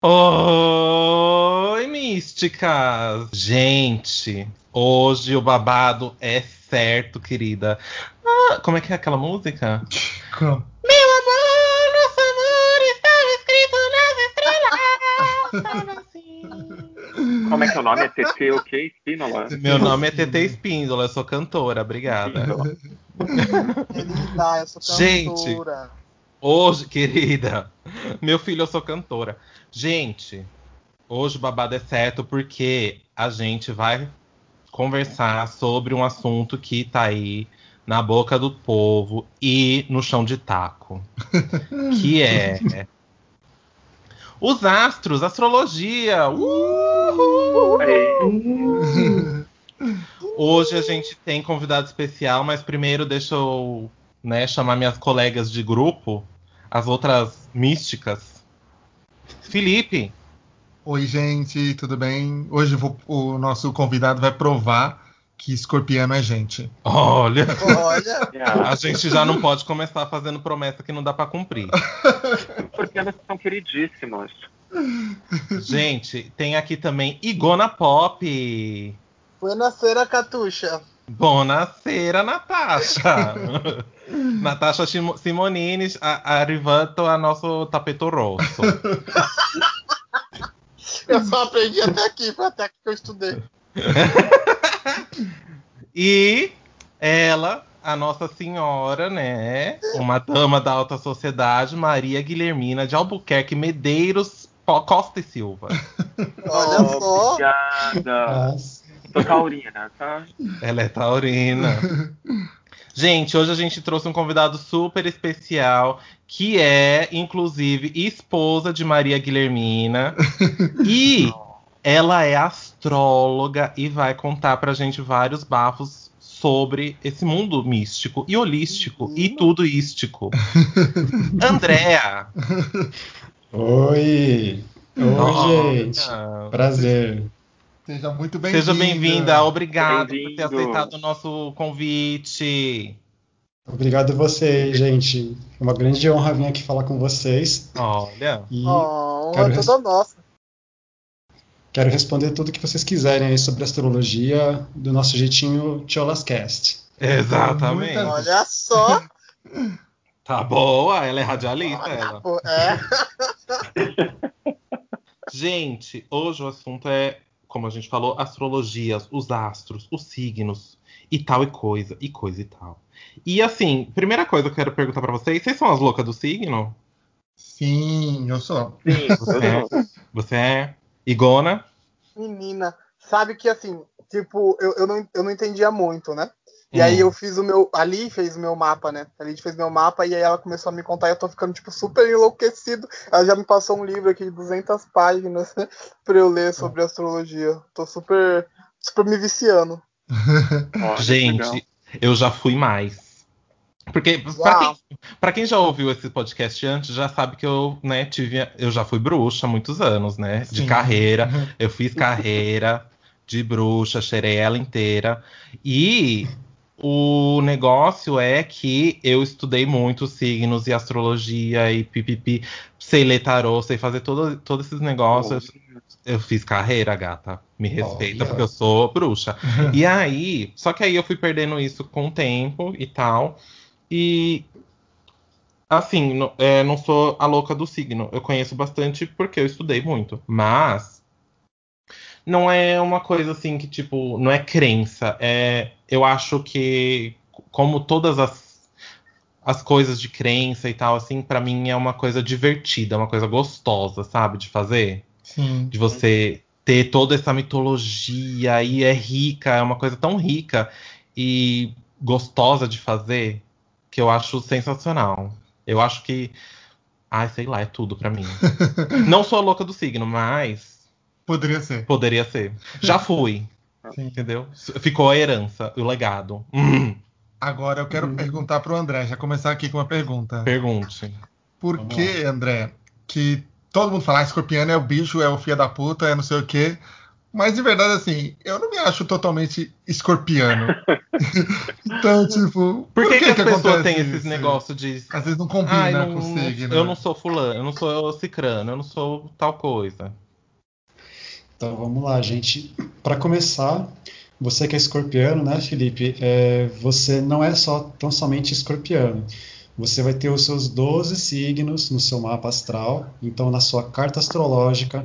Oi, místicas! Gente, hoje o babado é certo, querida. Ah, como é que é aquela música? Como? Meu amor, nosso amor estava escrito nas estrelas. assim. Como é que é o nome? É TT o quê? Espínola? Meu nome é TT Espíndola, eu sou cantora, obrigada. Espíndola. Querida, eu sou Gente. Hoje, querida, meu filho, eu sou cantora. Gente, hoje o babado é certo porque a gente vai conversar sobre um assunto que tá aí na boca do povo e no chão de taco. que é os astros, astrologia. Uhul! Hoje a gente tem convidado especial, mas primeiro deixa eu né, chamar minhas colegas de grupo, as outras místicas. Felipe, Oi, gente, tudo bem? Hoje vou- o nosso convidado vai provar que escorpiano é gente. olha, Olha, a gente já não pode começar fazendo promessa que não dá pra cumprir. porque elas são queridíssimos. Gente, tem aqui também Igona Pop. buonasera, Catuxa. Buonasera, Natasha. Natasha Simo- Simonini, a- arrivato a nosso tapete rosso. Eu só aprendi até aqui, foi até aqui que eu estudei. E ela, a Nossa Senhora, né? Uma dama da alta sociedade, Maria Guilhermina de Albuquerque Medeiros Costa e Silva. Olha só. Obrigada. Nossa. Sou taurina, tá? Ela é taurina. Gente, hoje a gente trouxe um convidado super especial, que é, inclusive, esposa de Maria Guilhermina. E ela é astróloga e vai contar pra gente vários bafos sobre esse mundo místico e holístico e tudo ístico. Andréa! Oi! Oi, gente! Olha, Prazer. Seja muito bem-vinda. Seja bem-vinda, obrigado por ter aceitado o nosso convite. Obrigado a vocês, gente. É uma grande honra vir aqui falar com vocês. Olha. E Oh, Quero é toda nossa. quero responder tudo que vocês quiserem aí sobre astrologia do nosso jeitinho Tiolascast. Exatamente. Muita- Olha só. Tá boa, ela é radialista, ela. Pô, É. Gente, hoje o assunto é, como a gente falou, astrologias, os astros, os signos e tal e coisa, e coisa e tal. E assim, primeira coisa que eu quero perguntar pra vocês, vocês são as loucas do signo? Sim, eu sou. Sim, Você é? Você é? Igona? Menina, sabe que assim, tipo, eu, eu, não, eu não entendia muito, né? E Hum. aí eu fiz o meu. Ali fez o meu mapa, né? Ali fez meu mapa e aí ela começou a me contar e eu tô ficando, tipo, super enlouquecido. Ela já me passou um livro aqui de 200 páginas pra eu ler sobre astrologia. Tô super. super me viciando. Que Gente, legal. eu já fui mais. Porque, pra Já? quem, quem já ouviu esse podcast antes, já sabe que eu, né, tive. Eu já fui bruxa há muitos anos, né? De Sim. carreira. Eu fiz carreira de bruxa, cheirei ela inteira. E o negócio é que eu estudei muito signos e astrologia e pipipi. Sei ler tarô, sei fazer todo, todos esses negócios. Eu fiz carreira, gata. Me respeita, Olha. porque eu sou bruxa. E aí, só que aí eu fui perdendo isso com o tempo e tal. E assim, é, não sou a louca do signo. Eu conheço bastante porque eu estudei muito. Mas não é uma coisa assim que, tipo, não é crença. É, eu acho que, como todas as, as coisas de crença e tal, assim, pra mim é uma coisa divertida, uma coisa gostosa, sabe, de fazer Sim. de você ter toda essa mitologia e é rica, é uma coisa tão rica e gostosa de fazer que eu acho sensacional. Eu acho que, ai, sei lá, é tudo pra mim. Não sou a louca do signo, mas Poderia ser. poderia ser. Já fui, Sim. entendeu? Ficou a herança, o legado. Hum, Agora eu quero perguntar pro André, já começar aqui com uma pergunta. pergunte. Por Vamos que, André, que todo mundo fala, ah, escorpiano é o bicho, é o filho da puta, é não sei o quê, Mas de verdade, assim, eu não me acho totalmente escorpiano. então, tipo. Por, que, que, que as pessoas têm esses negócios de. Às vezes não combina Ai, não, com o não- signo. eu não sou fulano, eu não sou cicrano, eu não sou tal coisa. Então vamos lá, gente. Para começar, você que é escorpiano, né, Felipe? É, você não é só tão somente escorpiano. Você vai ter os seus 12 signos no seu mapa astral. Então, na sua carta astrológica,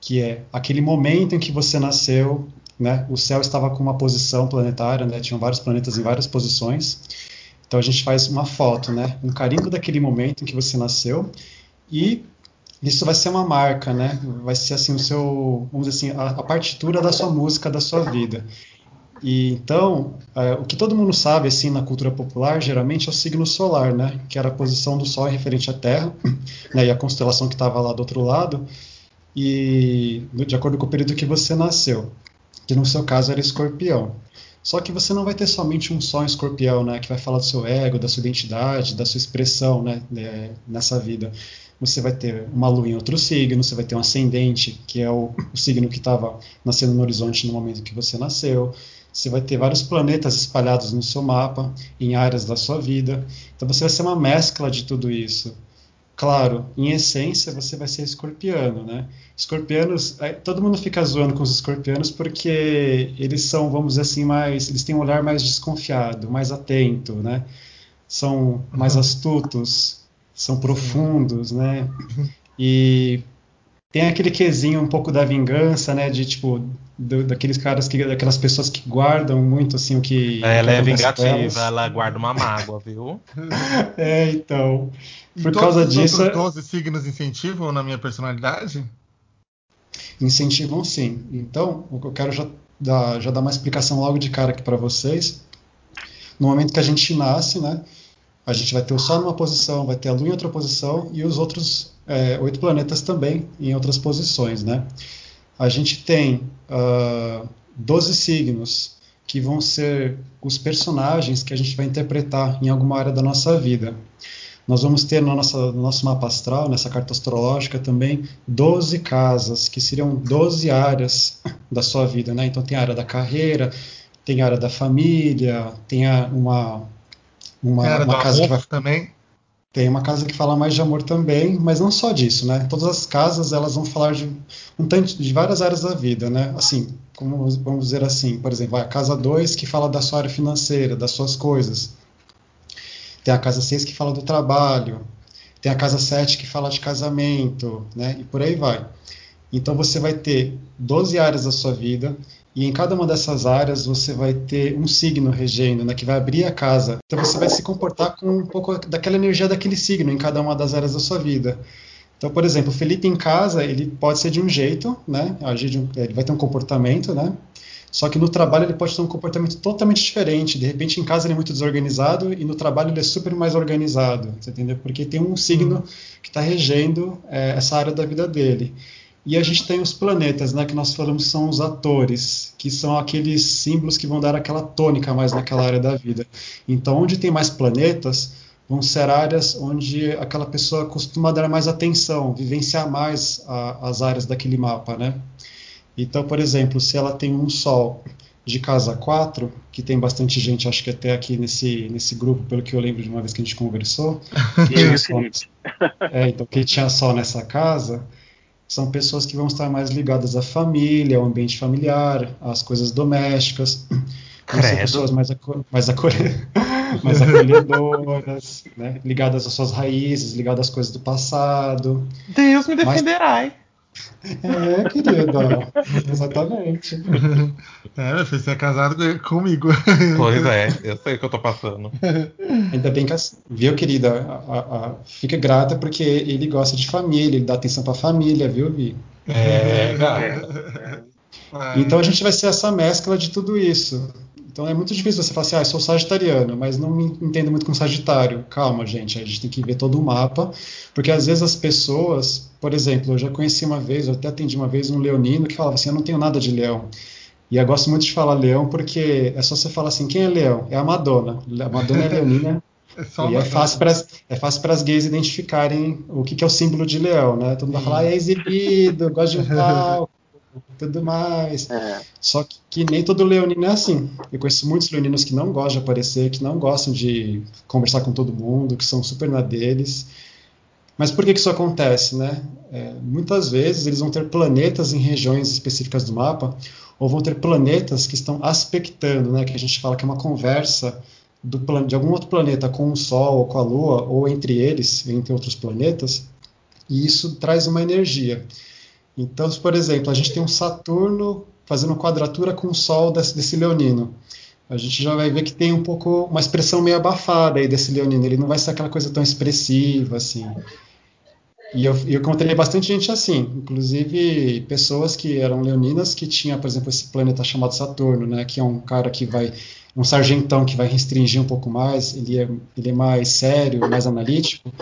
que é aquele momento em que você nasceu, né? O céu estava com uma posição planetária, né? Tinham vários planetas em várias posições. Então a gente faz uma foto, né? Um carimbo daquele momento em que você nasceu e isso vai ser uma marca, né? Vai ser assim o seu, vamos dizer assim, a, a partitura da sua música, da sua vida. E então, é, o que todo mundo sabe assim na cultura popular, geralmente é o signo solar, né? Que era a posição do Sol referente à Terra, né? E a constelação que estava lá do outro lado. E de acordo com o período que você nasceu, que no seu caso era Escorpião. Só que você não vai ter somente um só escorpião, né, que vai falar do seu ego, da sua identidade, da sua expressão, né, é, nessa vida. Você vai ter uma lua em outro signo, você vai ter um ascendente, que é o, o signo que estava nascendo no horizonte no momento que você nasceu. Você vai ter vários planetas espalhados no seu mapa, em áreas da sua vida. Então você vai ser uma mescla de tudo isso. Claro, em essência você vai ser escorpiano, né? Escorpianos, todo mundo fica zoando com os escorpianos porque eles são, vamos dizer assim, mais, eles têm um olhar mais desconfiado, mais atento, né? São mais astutos, são profundos, né? E tem aquele quesinho um pouco da vingança, né? De tipo do- daqueles caras que, daquelas pessoas que guardam muito assim o que Ela é com elas. vingativa, ela guarda uma mágoa, viu? É, então. E Por todos causa os disso, outros 12 signos incentivam na minha personalidade? incentivam sim. Então, o que eu quero já dar, já dar uma explicação logo de cara aqui para vocês. No momento que a gente nasce, né, a gente vai ter o Sol numa posição, vai ter a Lua em outra posição e os outros é, oito planetas também em outras posições, né? A gente tem ah, 12 signos que vão ser os personagens que a gente vai interpretar em alguma área da nossa vida. Nós vamos ter no nosso, no nosso mapa astral, nessa carta astrológica também, 12 casas, que seriam 12 áreas da sua vida, né? Então tem a área da carreira, tem a área da família, tem a- uma, uma, Era uma casa que vai também? tem uma casa que fala mais de amor também, mas não só disso, né? Todas as casas elas vão falar de um tanto de várias áreas da vida, né? Assim, como vamos dizer assim, por exemplo, a casa 2 que fala da sua área financeira, das suas coisas. Tem a casa 6 que fala do trabalho. Tem a casa 7 que fala de casamento, né? E por aí vai. Então você vai ter 12 áreas da sua vida e em cada uma dessas áreas você vai ter um signo regendo, né, que vai abrir a casa. Então você vai se comportar com um pouco daquela energia daquele signo em cada uma das áreas da sua vida. Então, por exemplo, o Felipe em casa, ele pode ser de um jeito, né? um- Ele vai ter um comportamento, né? Só que no trabalho ele pode ter um comportamento totalmente diferente. De repente, em casa ele é muito desorganizado e no trabalho ele é super mais organizado, você entendeu? Porque tem um signo que está regendo é, essa área da vida dele. E a gente tem os planetas, né, que nós falamos são os atores, que são aqueles símbolos que vão dar aquela tônica mais naquela área da vida. Então, onde tem mais planetas, vão ser áreas onde aquela pessoa costuma dar mais atenção, vivenciar mais a- as áreas daquele mapa, né? Então, por exemplo, se ela tem um Sol de casa 4, que tem bastante gente, acho que até aqui nesse, nesse grupo, pelo que eu lembro de uma vez que a gente conversou, que tinha o Sol, é, então, quem tinha Sol nessa casa são pessoas que vão estar mais ligadas à família, ao ambiente familiar, às coisas domésticas. Vão ser Credo. pessoas mais, aco mais, acolhe mais acolhedoras, né? ligadas às suas raízes, ligadas às coisas do passado. Deus me Mas- defenderai. É, querida, exatamente. É, você é casado com- comigo. Pois é, eu sei o que eu tô passando. Ainda bem que, viu, querida, a- a- a- fica grata porque ele gosta de família, ele dá atenção pra família, viu, Vi? É. É, Ah, Então a gente vai ser essa mescla de tudo isso. Então é muito difícil você falar assim, ah, eu sou sagitariano, mas não me entendo muito com Sagitário. Calma, gente, a gente tem que ver todo o mapa, porque às vezes as pessoas, por exemplo, eu já conheci uma vez, eu até atendi uma vez um leonino que falava assim, eu não tenho nada de leão. E eu gosto muito de falar leão porque é só você falar assim, quem é leão? É a Madonna. A Madonna é leonina é e é fácil para é fácil para as gays identificarem o que, que é o símbolo de leão, né? Todo mundo vai falar, ah, é exibido, gosta de um pau, tudo mais. É. Só que, que nem todo leonino é assim. Eu conheço muitos leoninos que não gostam de aparecer, que não gostam de conversar com todo mundo, que são super na deles. Mas por que, que isso acontece, né? É, muitas vezes eles vão ter planetas em regiões específicas do mapa, ou vão ter planetas que estão aspectando, né? Que a gente fala que é uma conversa do de algum outro planeta com o Sol ou com a Lua, ou entre eles, entre outros planetas, e isso traz uma energia. Então, por exemplo, a gente tem um Saturno fazendo quadratura com o Sol desse, desse leonino. A gente já vai ver que tem um pouco uma expressão meio abafada aí desse leonino. Ele não vai ser aquela coisa tão expressiva assim. E eu, eu encontrei bastante gente assim, inclusive pessoas que eram leoninas que tinha, por exemplo, esse planeta chamado Saturno, né, que é um cara que vai um sargentão que vai restringir um pouco mais, ele é, ele é mais sério, mais analítico,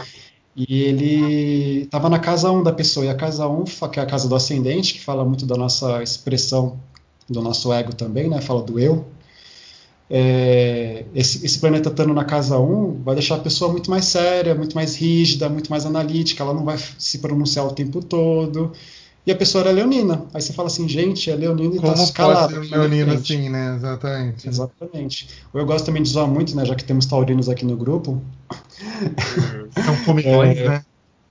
e ele estava na casa 1 da pessoa, e a casa 1, fa- que é a casa do ascendente, que fala muito da nossa expressão, do nosso ego também, né, fala do eu, é, esse, esse planeta estando na casa 1 vai deixar a pessoa muito mais séria, muito mais rígida, muito mais analítica, ela não vai se pronunciar o tempo todo. E a pessoa era leonina. Aí você fala assim, gente, é leonina e Como tá pode escalada. ser um aqui na minha leonino frente. assim, né? Exatamente. Exatamente. Eu gosto também de zoar muito, né, já que temos taurinos aqui no grupo. São comilões, É. né?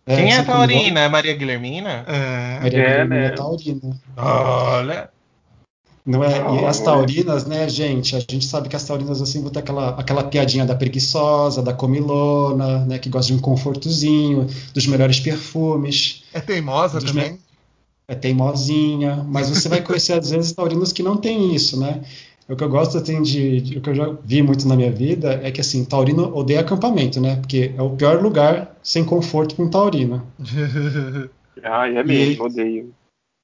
É, Quem é a Taurina? É Maria Guilhermina? É. Maria É, Guilhermina né? é taurina. Olha. Não é? E as taurinas, né, gente? A gente sabe que as taurinas assim vão ter aquela, aquela piadinha da preguiçosa, da comilona, né, que gosta de um confortozinho, dos melhores perfumes. É teimosa também? é teimosinha, mas você vai conhecer às vezes taurinos que não tem isso, né? O que eu gosto assim, de, de- o que eu já vi muito na minha vida é que assim, taurino odeia acampamento, né? Porque é o pior lugar sem conforto para um taurino, Ai, é mesmo, odeio.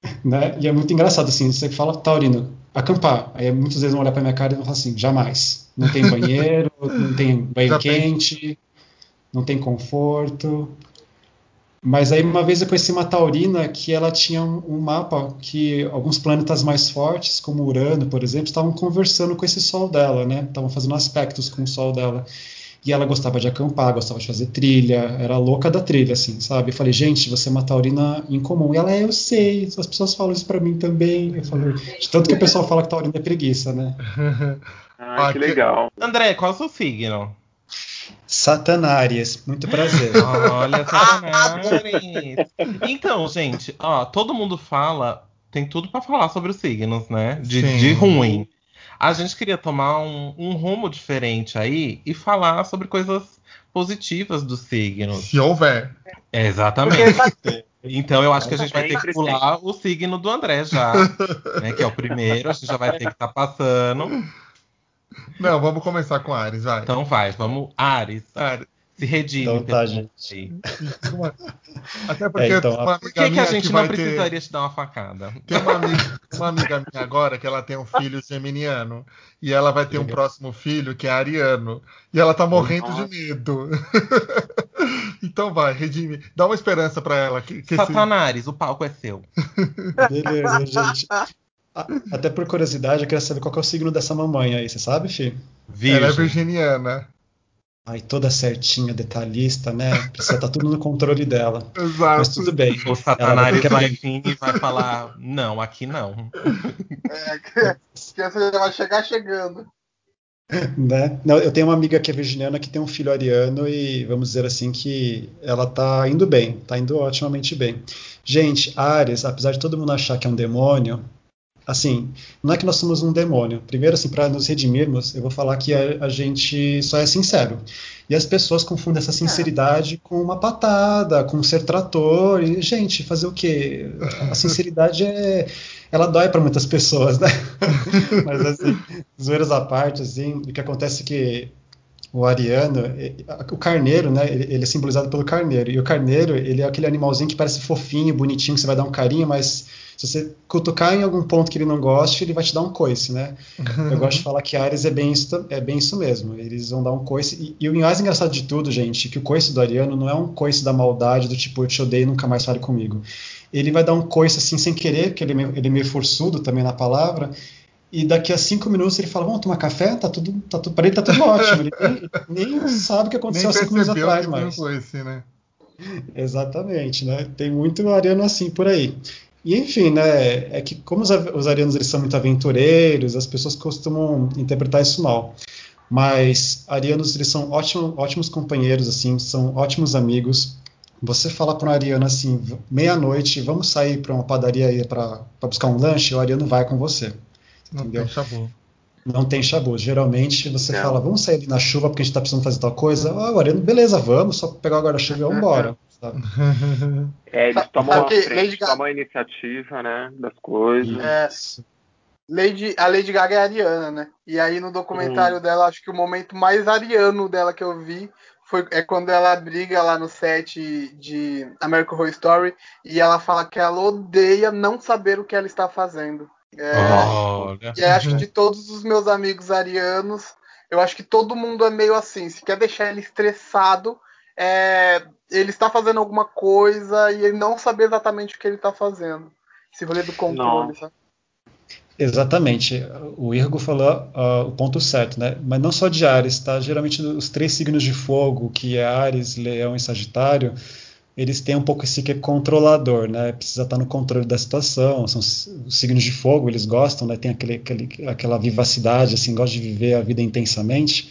né? E é muito engraçado assim, você fala taurino, acampar, aí muitas vezes vão olhar para minha cara e vão falar assim, jamais. Não tem banheiro, não tem banho Já tem. quente, não tem conforto. Mas aí uma vez eu conheci uma taurina que ela tinha um, um mapa que alguns planetas mais fortes, como Urano, por exemplo, estavam conversando com esse Sol dela, né? Estavam fazendo aspectos com o Sol dela. E ela gostava de acampar, gostava de fazer trilha, era louca da trilha, assim, sabe? Eu falei, gente, você é uma taurina incomum. E ela, é, eu sei, as pessoas falam isso pra mim também. Eu falei, de tanto que o pessoal fala que taurina é preguiça, né? Ah, que que- legal. André, qual é o seu signo? Satanárias, muito prazer. Olha, Satanás. Então, gente, ó, todo mundo fala, tem tudo pra falar sobre os signos, né? De, de ruim. A gente queria tomar um, um rumo diferente aí e falar sobre coisas positivas dos signos. Se houver. É, exatamente. Então eu acho que a gente vai ter que pular o signo do André já, né? Que é o primeiro, a gente já vai ter que estar passando. Não, vamos começar com Ares, vai. Então vai, vamos. Ares, Ares. se redime. Então tá, gente. Até porque É, então, uma Por amiga que, que a gente que não vai precisaria ter. te dar uma facada? Tem uma amiga, uma amiga minha agora que ela tem um filho geminiano. E ela vai ter um próximo filho que é ariano. E ela tá morrendo Nossa. de medo. então vai, redime. Dá uma esperança pra ela. Que, que esse- Satanares, o palco é seu. Beleza, gente. Até por curiosidade, eu queria saber qual que é o signo dessa mamãe aí, você sabe, Fih? Virgem. Ela é virginiana. Ai, toda certinha, detalhista, né? Precisa estar tudo no controle dela. Mas Exato. tudo bem. O Satanares Ela vai- vai vir e vai falar: Não, aqui não. É, que já vai chegar chegando. Né? Não, eu tenho uma amiga que é virginiana que tem um filho ariano e vamos dizer assim que ela tá indo bem, tá indo otimamente bem. Gente, Ares, apesar de todo mundo achar que é um demônio, assim, não é que nós somos um demônio. Primeiro, assim, para nos redimirmos, eu vou falar que a, a gente só é sincero. E as pessoas confundem essa sinceridade com uma patada, com ser trator. E, gente, fazer o quê? A sinceridade é. Ela dói para muitas pessoas, né? Mas, assim, zoeiras à parte, assim, o que acontece é que o ariano, o carneiro, né? Ele, ele é simbolizado pelo carneiro. E o carneiro, ele é aquele animalzinho que parece fofinho, bonitinho, que você vai dar um carinho, mas se você cutucar em algum ponto que ele não goste, ele vai te dar um coice, né? Eu gosto de falar que Ares é bem isso, é bem isso mesmo. Eles vão dar um coice. E, e o mais engraçado de tudo, gente, que o coice do Ariano não é um coice da maldade, do tipo, eu te odeio, nunca mais fale comigo. Ele vai dar um coice assim sem querer, porque ele é meio, ele é meio forçudo também na palavra. E daqui a cinco minutos ele fala: Vamos tomar café? Tá tudo, tá tudo, para ele tá tudo ótimo. Ele nem, nem sabe o que aconteceu há cinco minutos atrás, foi esse, né? Exatamente, né? Tem muito ariano assim por aí. E enfim, né, é que como os, os arianos eles são muito aventureiros, as pessoas costumam interpretar isso mal. Mas arianos eles são ótimo, ótimos companheiros, assim, são ótimos amigos. Você fala para um ariano assim, meia-noite, vamos sair para uma padaria aí para buscar um lanche, o ariano vai com você. Não Entendeu? tem chabu. Não tem chabu. Geralmente você Não. fala, vamos sair ali na chuva porque a gente está precisando fazer tal coisa. Ah, o ariano, beleza, vamos, só pegar o guarda-chuva e vamos embora. sabe? É, eles tomam sabe a frente, Lady Gaga- tomam a iniciativa, né, das coisas. É. Lady, a Lady Gaga é ariana, né? E aí no documentário dela, acho que o momento mais ariano dela que eu vi foi é quando ela briga lá no set de American Horror Story e ela fala que ela odeia não saber o que ela está fazendo. É, Olha. E aí, acho que de todos os meus amigos arianos, eu acho que todo mundo é meio assim. Se quer deixar ele estressado, é, ele está fazendo alguma coisa e ele não sabe exatamente o que ele está fazendo. Esse rolê do controle, sabe? Exatamente. O Irgo falou ah, o ponto certo, né? Mas não só de Ares, tá? Geralmente os três signos de fogo, que é Ares, Leão e Sagitário, eles têm um pouco esse que é controlador, né? Precisa estar no controle da situação. São os os signos de fogo, eles gostam, né? Tem aquele, aquele, aquela vivacidade, assim, gostam de viver a vida intensamente.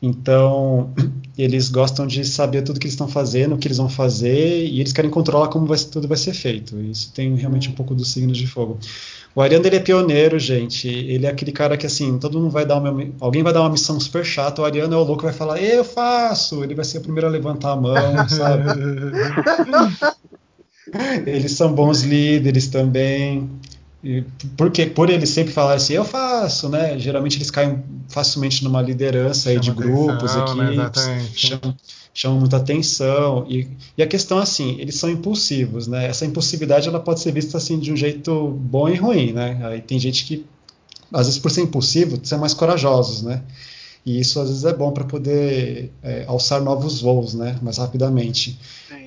Então, eles gostam de saber tudo que eles estão fazendo, o que eles vão fazer, e eles querem controlar como vai, tudo vai ser feito. Isso tem realmente um pouco dos signos de fogo. O Ariano ele é pioneiro, gente. Ele é aquele cara que assim, todo mundo vai dar uma, alguém vai dar uma missão super chata, o Ariano é o louco que vai falar, eu faço. Ele vai ser o primeiro a levantar a mão, sabe? Eles são bons líderes também. E porque por eles sempre falarem assim, eu faço, né? Geralmente eles caem facilmente numa liderança aí de Chama grupos, atenção, né? equipes, Exatamente. chamam, chamam muita atenção. E, e a questão assim, eles são impulsivos, né? Essa impulsividade ela pode ser vista assim de um jeito bom e ruim, né? Aí tem gente que às vezes por ser impulsivo são mais corajosos, né? E isso às vezes é bom para poder é, alçar novos voos, né? Mais rapidamente.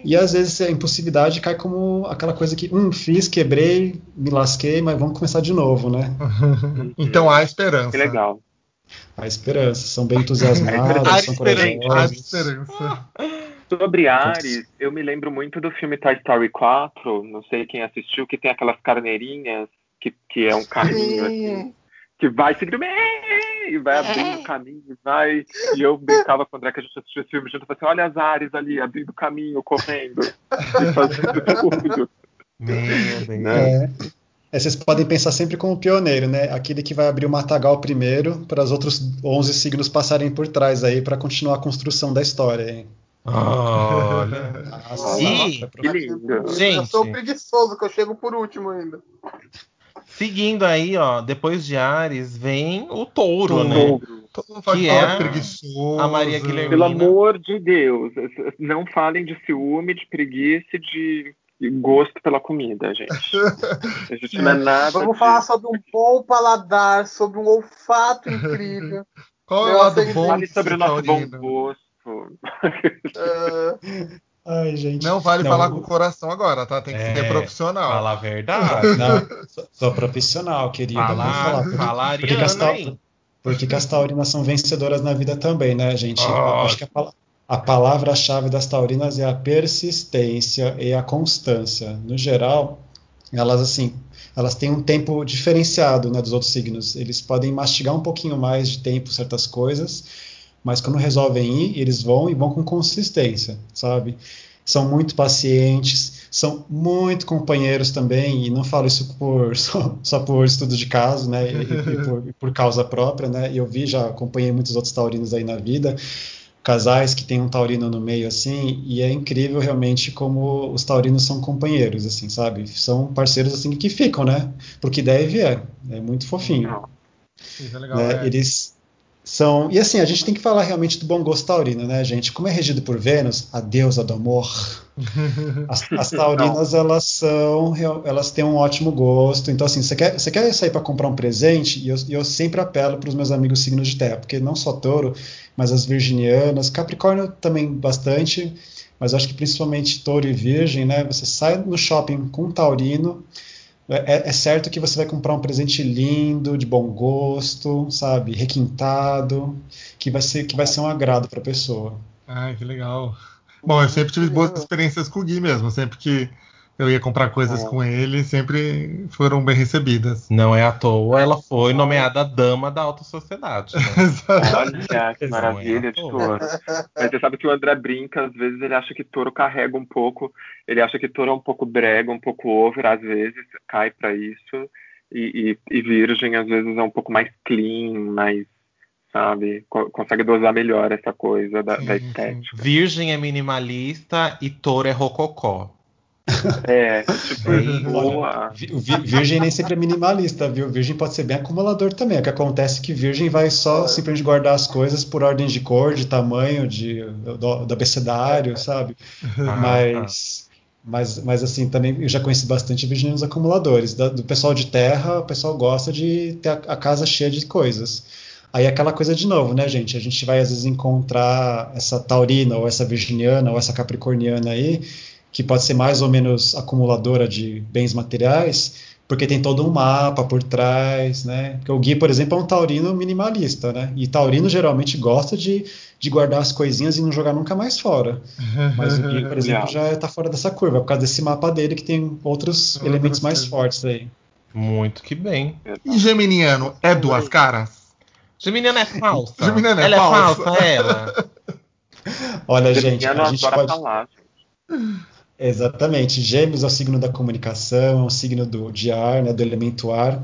E às vezes a impulsividade cai como aquela coisa que, hum, fiz, quebrei, me lasquei, mas vamos começar de novo, né? então há esperança. Que legal. A esperança, são bem entusiasmados, Há são esperança. Há corajosos. esperança. Sobre Ares, eu me lembro muito do filme Toy Story 4, não sei quem assistiu, que tem aquelas carneirinhas, que, que é um carrinho assim, Sim. que vai seguindo e vai abrindo o caminho, vai. E eu brincava com o André que a gente assistiu esse filme junto, assim, olha as Ares ali, abrindo caminho, correndo, e fazendo tudo. Meu Deus. Né? É. É, vocês podem pensar sempre como pioneiro, né? Aquele que vai abrir o matagal primeiro, para os outros 11 signos passarem por trás aí, para continuar a construção da história. Hein? Olha. Nossa, vai Que lindo. Gente. Eu sou preguiçoso, que eu chego por último ainda. Seguindo aí, ó, depois de Ares vem o touro, Touro. né? Touro. Todo mundo fala Que é é a- preguiçoso. a Maria Guilhermina. Pelo amor de Deus, não falem de ciúme, de preguiça e de gosto pela comida, gente. A gente não é nada. Vamos disso. falar sobre um bom paladar, sobre um olfato incrível. Qual é o lado bom Fale de sobre o nosso bom gosto. Ah, Ai, gente. Não vale Não, falar o- com o coração agora, tá? Tem que É, ser profissional. Fala a verdade. Não, sou, sou profissional, querido. falar. Por- fala porque que as Ariana tau- aí. Porque que as taurinas são vencedoras na vida também, né, gente? Ah. Acho que a, pala- a palavra-chave das taurinas é a persistência e a constância. No geral, elas assim, elas têm um tempo diferenciado, né, dos outros signos. Eles podem mastigar um pouquinho mais de tempo certas coisas, mas quando resolvem ir, eles vão e vão com consistência, sabe? São muito pacientes, são muito companheiros também, e não falo isso por, só, só por estudo de caso, né, e, e por, por causa própria, né, eu vi, já acompanhei muitos outros taurinos aí na vida, casais que tem um taurino no meio, assim, e é incrível realmente como os taurinos são companheiros, assim, sabe, são parceiros, assim, que ficam, né, porque deve é, é muito fofinho. Isso é legal. né? é. Eles são. E assim, a gente tem que falar realmente do bom gosto taurino, né, gente? Como é regido por Vênus, a deusa do amor. As, as taurinas, elas são. Elas têm um ótimo gosto. Então, assim, você quer, você quer sair para comprar um presente? E eu, eu sempre apelo para os meus amigos signos de terra, porque não só touro, mas as virginianas, Capricórnio também bastante. Mas eu acho que principalmente touro e virgem, né? Você sai no shopping com um taurino, é, é certo que você vai comprar um presente lindo, de bom gosto, sabe, requintado, que vai ser que vai ser um agrado para a pessoa. Ai, que legal. Bom, eu sempre tive boas experiências com o Gui mesmo. Sempre que eu ia comprar coisas É. com ele, sempre foram bem recebidas. Não é à toa, ela foi nomeada dama da alta sociedade. né? Olha, que maravilha de touro. Mas você sabe que o André brinca, às vezes ele acha que touro carrega um pouco, ele acha que touro é um pouco brega, um pouco over, às vezes cai pra isso. E, e, e virgem, às vezes, é um pouco mais clean, mais, sabe, co- consegue dosar melhor essa coisa da, Sim, da sim. estética. Virgem é minimalista e touro é rococó. É, tipo, É boa. Virgem nem sempre é minimalista, viu? Virgem pode ser bem acumulador também. O que acontece é que virgem vai só simplesmente guardar as coisas por ordem de cor, de tamanho, de, do, do abecedário, sabe? Ah, Mas, mas, mas assim, também eu já conheci bastante virginianos acumuladores. Da- do pessoal de terra, o pessoal gosta de ter a, a casa cheia de coisas. Aí é aquela coisa de novo, né, gente? A gente vai às vezes encontrar essa taurina, ou essa virginiana, ou essa capricorniana aí, que pode ser mais ou menos acumuladora de bens materiais, porque tem todo um mapa por trás, né? Porque o Gui, por exemplo, é um taurino minimalista, né? E taurino geralmente gosta de, de guardar as coisinhas e não jogar nunca mais fora. Mas o Gui, por exemplo, já está fora dessa curva, por causa desse mapa dele que tem outros elementos mais fortes aí. Muito que bem. E Geminiano é duas caras? Geminiana é falsa. Geminiana é ela falsa. é falsa, ela. Olha, gente, Geminiano a gente pode. falar. Exatamente. Gêmeos é o signo da comunicação, é um signo do, de ar, né, do elemento ar,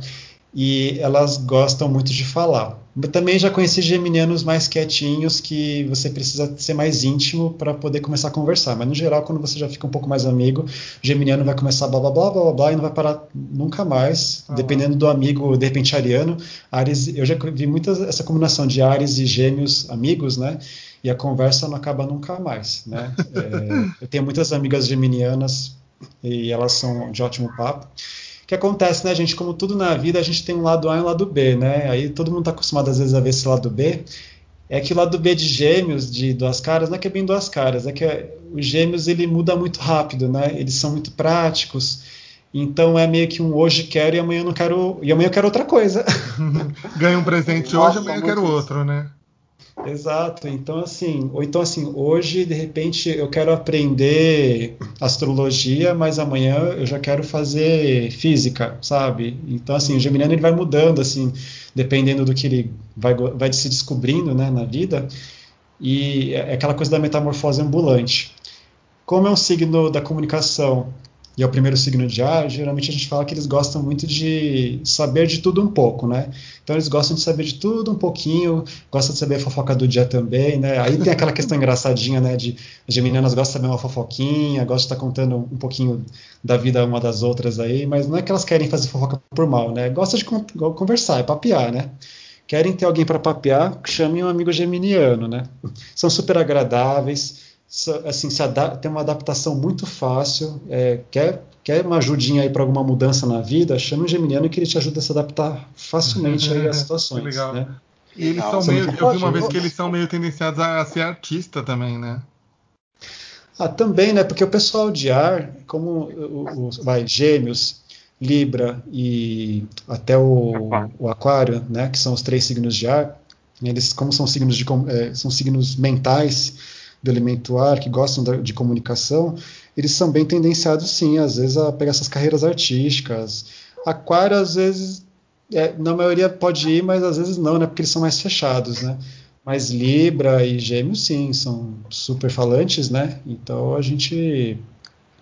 e elas gostam muito de falar. Eu também já conheci geminianos mais quietinhos que você precisa ser mais íntimo para poder começar a conversar. Mas no geral, quando você já fica um pouco mais amigo, o geminiano vai começar blá blá blá blá blá, blá e não vai parar nunca mais, Ah. dependendo do amigo, de repente ariano. Ares, eu já vi muitas essa combinação de Ares e Gêmeos amigos, né? E a conversa não acaba nunca mais, né? É, eu tenho muitas amigas geminianas e elas são de ótimo papo. O que acontece, né, gente? Como tudo na vida, a gente tem um lado A e um lado B, né? Aí todo mundo está acostumado às vezes a ver esse lado B. É que o lado B de gêmeos, de duas caras, não é que é bem duas caras, é que é- os gêmeos ele muda muito rápido, né? Eles são muito práticos. Então é meio que um hoje quero e amanhã não quero. E amanhã eu quero outra coisa. Ganha um presente Nossa, hoje, amanhã eu quero muito outro, né? Exato. Então assim, ou então assim, hoje de repente eu quero aprender astrologia, mas amanhã eu já quero fazer física, sabe? Então assim, o geminiano ele vai mudando assim, dependendo do que ele vai, vai se descobrindo, né, na vida. E é aquela coisa da metamorfose ambulante. Como é um signo da comunicação e é o primeiro signo de ar, geralmente a gente fala que eles gostam muito de saber de tudo um pouco, né? Então eles gostam de saber de tudo um pouquinho, gostam de saber a fofoca do dia também, né? Aí tem aquela questão engraçadinha, né? De as geminianas gostam de saber uma fofoquinha, gostam de estar contando um pouquinho da vida uma das outras aí, mas não é que elas querem fazer fofoca por mal, né? Gostam de con- conversar, é papear, né? Querem ter alguém para papear, chamem um amigo geminiano, né? São super agradáveis, assim, tem uma adaptação muito fácil. é, quer, quer uma ajudinha aí para alguma mudança na vida? Chame um geminiano que ele te ajuda a se adaptar facilmente aí às situações, Que legal. né? E eles são São meio. Eu vi uma vez próximos. que eles são meio tendenciados a ser artista também, né? Ah, também, né? Porque o pessoal de ar, como os vai, Gêmeos, Libra e até o, Aquário. o Aquário, né? Que são os três signos de ar. Eles, como são signos de eh, são signos mentais do elemento ar que gostam da- de comunicação, eles são bem tendenciados, sim, às vezes a pegar essas carreiras artísticas. Aquário, às vezes, é, na maioria pode ir, mas às vezes não, né? Porque eles são mais fechados, né? Mas Libra e Gêmeos, sim, são super falantes, né? Então a gente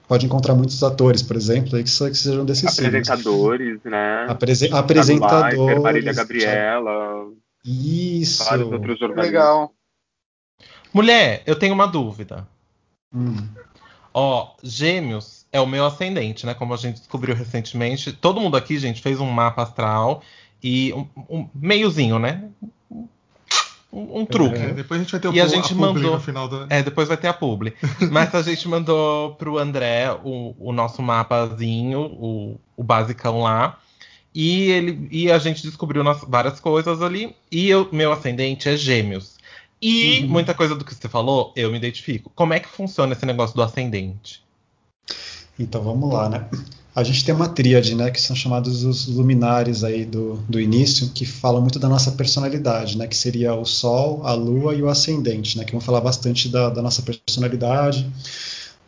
pode encontrar muitos atores, por exemplo, aí que, que sejam desses signos. Apresentadores, né? Aprese- Thiago apresentadores. Marília Gabriela, Isso. vários outros jornalistas. Legal. Mulher, eu tenho uma dúvida. Hum. Ó, Gêmeos é o meu ascendente, né? Como a gente descobriu recentemente. Todo mundo aqui, gente, fez um mapa astral e um, um meiozinho, né? Um, um truque. É, depois a gente vai ter o E a gente publi mandou- no final do. É, depois vai ter a publi. Mas a gente mandou pro André o, o nosso mapazinho, o, o basicão lá. E, ele, e a gente descobriu nas- várias coisas ali. E eu, meu ascendente é gêmeos. E Uhum. muita coisa do que você falou, eu me identifico. Como é que funciona esse negócio do ascendente? Então vamos lá, né? A gente tem uma tríade, né, que são chamados os luminares aí do, do início, que falam muito da nossa personalidade, né, que seria o Sol, a Lua e o Ascendente, né, que vão falar bastante da, da nossa personalidade,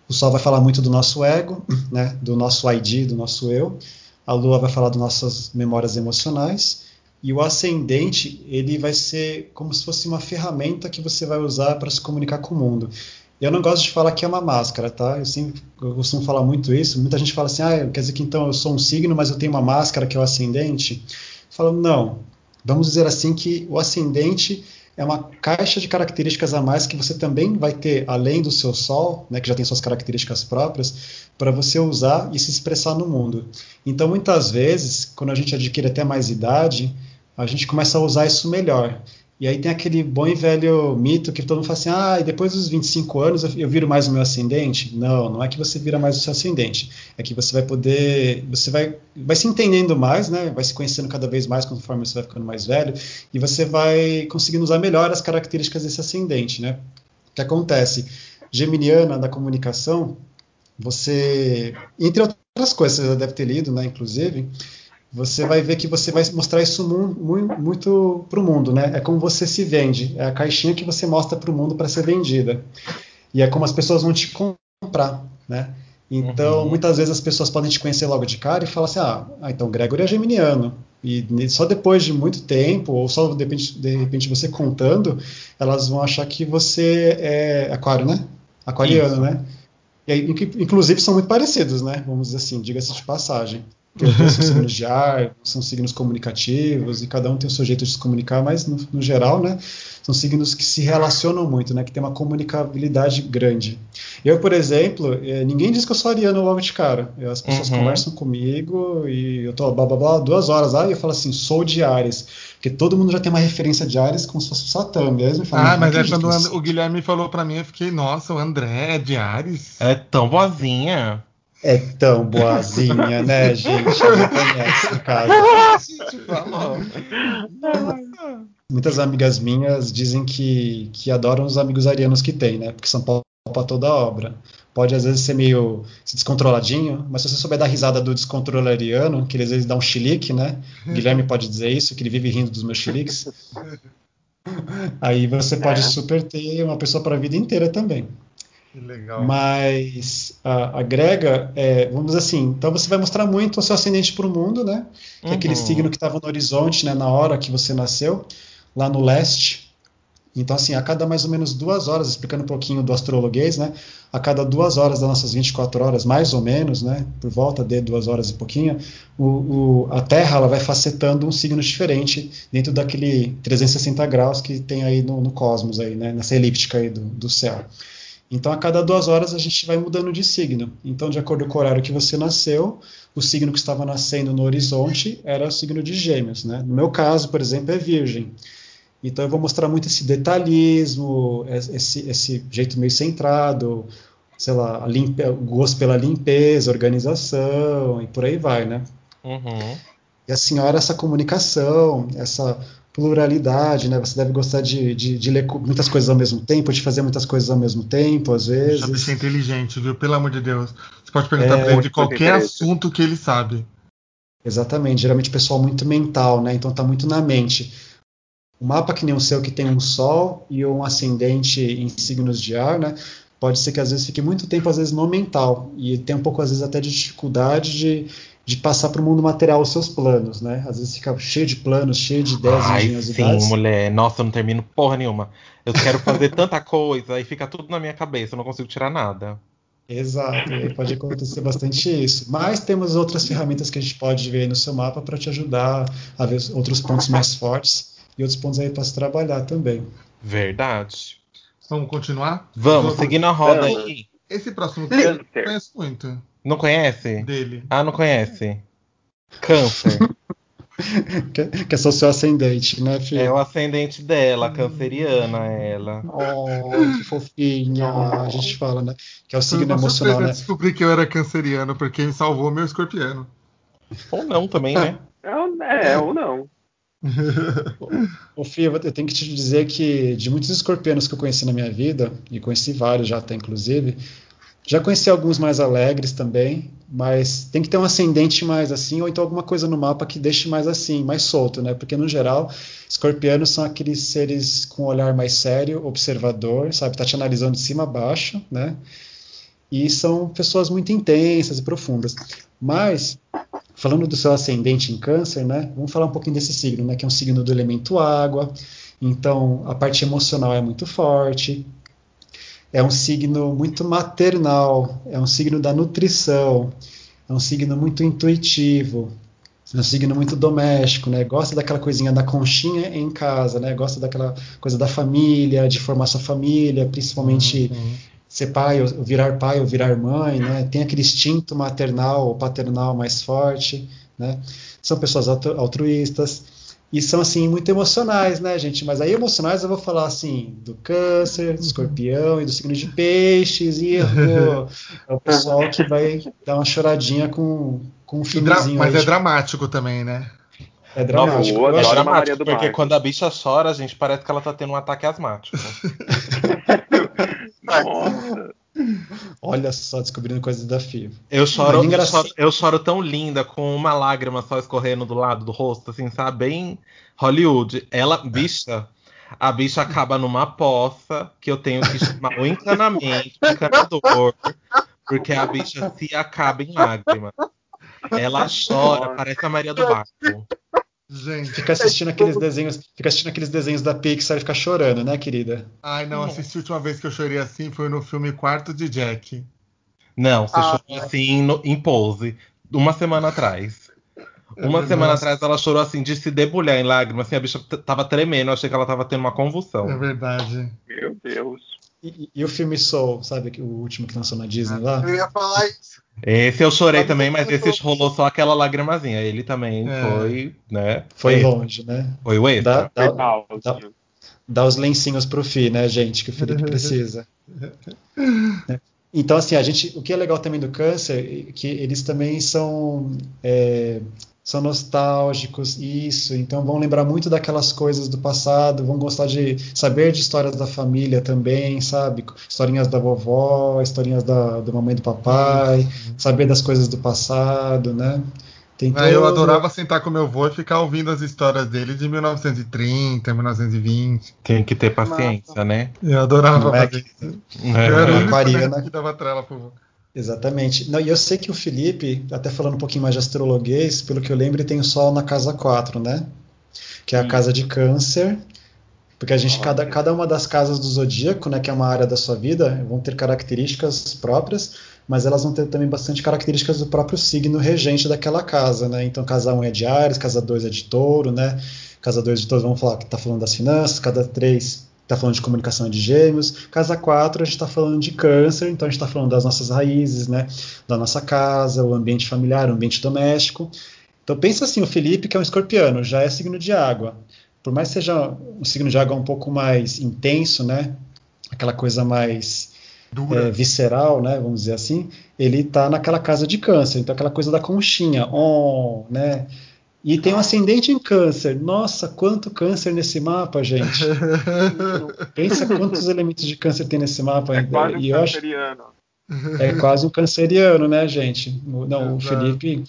O Sol vai falar muito do nosso ego, né, do nosso ID, do nosso eu. A Lua vai falar das nossas memórias emocionais. E o ascendente, ele vai ser como se fosse uma ferramenta que você vai usar para se comunicar com o mundo. Eu não gosto de falar que é uma máscara, tá? Eu sempre eu costumo falar muito isso. Muita gente fala assim, ah, quer dizer que então eu sou um signo, mas eu tenho uma máscara que é o ascendente. Falo, não. Vamos dizer assim que o ascendente é uma caixa de características a mais que você também vai ter, além do seu Sol, né, que já tem suas características próprias, para você usar e se expressar no mundo. Então, muitas vezes, quando a gente adquire até mais idade, a gente começa a usar isso melhor. E aí tem aquele bom e velho mito que todo mundo fala assim: ah, depois dos 25 anos eu, eu viro mais o meu ascendente. Não, não é que você vira mais o seu ascendente. É que você vai poder. Você vai, vai se entendendo mais, né? Vai se conhecendo cada vez mais conforme você vai ficando mais velho. E você vai conseguindo usar melhor as características desse ascendente, né? O que acontece? Geminiana da comunicação, você. Entre outras coisas, você já deve ter lido, né? Inclusive você vai ver que você vai mostrar isso muito, muito para o mundo, né? É como você se vende, é a caixinha que você mostra para o mundo para ser vendida. E é como as pessoas vão te comprar, né? Então, uhum. muitas vezes as pessoas podem te conhecer logo de cara e falar assim: ah, ah então Gregory é geminiano. E só depois de muito tempo, ou só de repente, de repente você contando, elas vão achar que você é aquário, né? Aquariano, Isso. né? E aí, inclusive são muito parecidos, né? Vamos dizer assim, diga-se de passagem que os dois são signos de ar, são signos comunicativos, e cada um tem o seu jeito de se comunicar, mas no, no, geral, né, são signos que se relacionam muito, né, que tem uma comunicabilidade grande. Eu, por exemplo, é, ninguém diz que eu sou ariano logo de cara. As pessoas uhum. conversam comigo e eu tô blá blá blá duas horas lá e eu falo assim, sou de Ares. Porque todo mundo já tem uma referência de Ares como se fosse o Satã mesmo. Falo, ah, mas é quando o Guilherme falou para mim, eu fiquei, nossa, o André é de Ares. É tão boazinha. É tão boazinha, né, gente? Não conhece caso. Muitas amigas minhas dizem que, que adoram os amigos arianos que tem, né? Porque são pau pra toda obra. Pode às vezes ser meio descontroladinho, mas se você souber dar risada do descontrole ariano, que às vezes dá um chilique, né? O Guilherme pode dizer isso, que ele vive rindo dos meus chiliques. Aí você pode é. super ter uma pessoa para a vida inteira também. Legal. Mas a, agrega, é, vamos dizer assim, então você vai mostrar muito o seu ascendente para o mundo, né? Que uhum. é aquele uhum. signo que estava no horizonte, né, na hora que você nasceu, lá no leste. Então, assim, a cada mais ou menos duas horas, explicando um pouquinho do astrologuês, né? A cada duas horas das nossas 24 horas, mais ou menos, né? Por volta de duas horas e pouquinho, o, o, a Terra ela vai facetando um signo diferente dentro daquele 360 graus que tem aí no, no cosmos, aí, né? Nessa elíptica aí do, do céu. Então, a cada duas horas a gente vai mudando de signo. Então, de acordo com o horário que você nasceu, o signo que estava nascendo no horizonte era o signo de Gêmeos. Né? No meu caso, por exemplo, é Virgem. Então, eu vou mostrar muito esse detalhismo, esse, esse jeito meio centrado, sei lá, limpe, o gosto pela limpeza, organização e por aí vai, né? Uhum. E a senhora, essa comunicação, essa pluralidade, né? Você deve gostar de, de, de, ler muitas coisas ao mesmo tempo, de fazer muitas coisas ao mesmo tempo, às vezes. Sabe ser inteligente, viu? Pelo amor de Deus. Você pode perguntar é, para ele de qualquer assunto que ele sabe. Exatamente. Geralmente o pessoal muito mental, né? Então tá muito na mente. O mapa que nem o seu, que tem um sol e um ascendente em signos de ar, né? Pode ser que às vezes fique muito tempo, às vezes, no mental. E tem um pouco, às vezes, até de dificuldade de, de passar para o mundo material os seus planos, né? Às vezes fica cheio de planos, cheio de ideias, Ai, engenhosidades. Sim, mulher. Nossa, eu não termino porra nenhuma. Eu quero fazer tanta coisa e fica tudo na minha cabeça, eu não consigo tirar nada. Exato, pode acontecer bastante isso. Mas temos outras ferramentas que a gente pode ver aí no seu mapa para te ajudar a ver outros pontos mais fortes e outros pontos aí para se trabalhar também. Verdade. Vamos continuar? Vamos, seguindo a roda aí. Esse próximo eu conheço muito. Não conhece? Dele. Ah, não conhece. Câncer. que, que é só seu ascendente, né, filho? É o ascendente dela, canceriana ela. Oh, que fofinha. A gente fala, né? Que é o signo emocional, né? descobri que eu era canceriano, porque me salvou meu escorpiano. Ou não também, né? É, é ou não. Ô, Fia, eu tenho que te dizer que de muitos escorpianos que eu conheci na minha vida, e conheci vários já até inclusive, já conheci alguns mais alegres também, mas tem que ter um ascendente mais assim, ou então alguma coisa no mapa que deixe mais assim, mais solto, né? Porque no geral, escorpianos são aqueles seres com um olhar mais sério, observador, sabe? Tá te analisando de cima a baixo, né? e são pessoas muito intensas e profundas. Mas, falando do seu ascendente em câncer, né, vamos falar um pouquinho desse signo, né, que é um signo do elemento água, então a parte emocional é muito forte, é um signo muito maternal, é um signo da nutrição, é um signo muito intuitivo, é um signo muito doméstico, né? Gosta daquela coisinha da conchinha em casa, né? Gosta daquela coisa da família, de formar sua família, principalmente uhum. ser pai, ou virar pai ou virar mãe, né? Tem aquele instinto maternal ou paternal mais forte, né? São pessoas altruístas e são assim muito emocionais, né, gente? Mas aí emocionais eu vou falar assim do câncer, do escorpião e do signo de peixes e é o pessoal que vai dar uma choradinha com com um filmezinho. Mas aí, é dramático também, né? É dramático. Não, é dramático porque quando a bicha chora, a gente parece que ela tá tendo um ataque asmático. Nossa. Olha só, descobrindo coisas da FIA. Eu choro, eu choro, eu choro tão linda, com uma lágrima só escorrendo do lado do rosto, assim, sabe? Bem Hollywood. Ela, bicha, a bicha acaba numa poça que eu tenho que chamar o encanamento, o encanador, porque a bicha se acaba em lágrimas. Ela chora, parece a Maria do Barco. Gente, fica assistindo aqueles desenhos, fica assistindo aqueles desenhos da Pixar e fica chorando, né, querida? Ai, não, assisti a última vez que eu chorei assim foi no filme Quarto de Jack. Não, você ah, chorou assim no, em pose, uma semana atrás. Uma é semana atrás ela chorou assim de se debulhar em lágrimas, assim, a bicha tava tremendo, eu achei que ela tava tendo uma convulsão. É verdade. Meu Deus. E, e o filme Soul, sabe o último que lançou na Disney lá? Eu ia falar isso. Esse eu chorei também, mas esse rolou só aquela lagrimazinha. Ele também é. foi, né? Foi longe, né? Foi o extra. Dá, dá, dá, dá os lencinhos pro Fi, né, gente, que o Felipe precisa. Então, assim, a gente, o que é legal também do câncer, é que eles também são é, são nostálgicos, isso, então vão lembrar muito daquelas coisas do passado, vão gostar de saber de histórias da família também, sabe? Historinhas da vovó, historinhas da, da mamãe e do papai, uhum. saber das coisas do passado, né? Tem todo... Eu adorava sentar com meu avô e ficar ouvindo as histórias dele de 1930, 1920. Tem que ter paciência, Nossa. né? Eu adorava é isso. É. Eu era o único que dava trela pro vô. Exatamente. Não, e eu sei que o Felipe, até falando um pouquinho mais de astrologuês, pelo que eu lembro, ele tem o Sol na casa 4, né? Que é a casa de câncer. Porque a gente, cada, cada uma das casas do zodíaco, né, que é uma área da sua vida, vão ter características próprias, mas elas vão ter também bastante características do próprio signo regente daquela casa, né? Então, casa 1 é de Ares, casa 2 é de Touro, né? Casa 2 de Touro, vamos falar que está falando das finanças, casa 3 está falando de comunicação de gêmeos. Casa 4, a gente está falando de câncer, então a gente está falando das nossas raízes, né? Da nossa casa, o ambiente familiar, o ambiente doméstico. Então pensa assim, o Felipe, que é um escorpiano, já é signo de água. Por mais que seja um signo de água um pouco mais intenso, né? Aquela coisa mais é, visceral, né? Vamos dizer assim, ele está naquela casa de câncer, então aquela coisa da conchinha, oh, né? E tem um ascendente em câncer. Nossa, quanto câncer nesse mapa, gente. Pensa quantos elementos de câncer tem nesse mapa. É quase um canceriano. Acho... É quase um canceriano, né, gente? Não, o Felipe,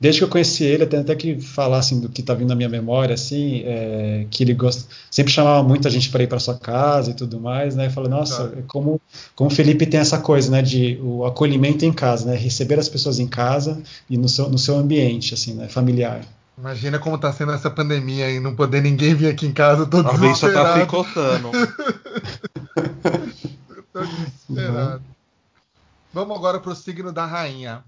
desde que eu conheci ele, até, até que falar assim, do que está vindo na minha memória, assim, é, que ele gosta, sempre chamava muita gente para ir para sua casa e tudo mais, né? E falou, nossa, é como, como o Felipe tem essa coisa, né, de o acolhimento em casa, né? Receber as pessoas em casa e no seu, no seu ambiente, assim, né, familiar. Imagina como tá sendo essa pandemia e não poder ninguém vir aqui em casa todo A bicha tá se coçando. tô desesperado. Uhum. Vamos agora pro signo da rainha.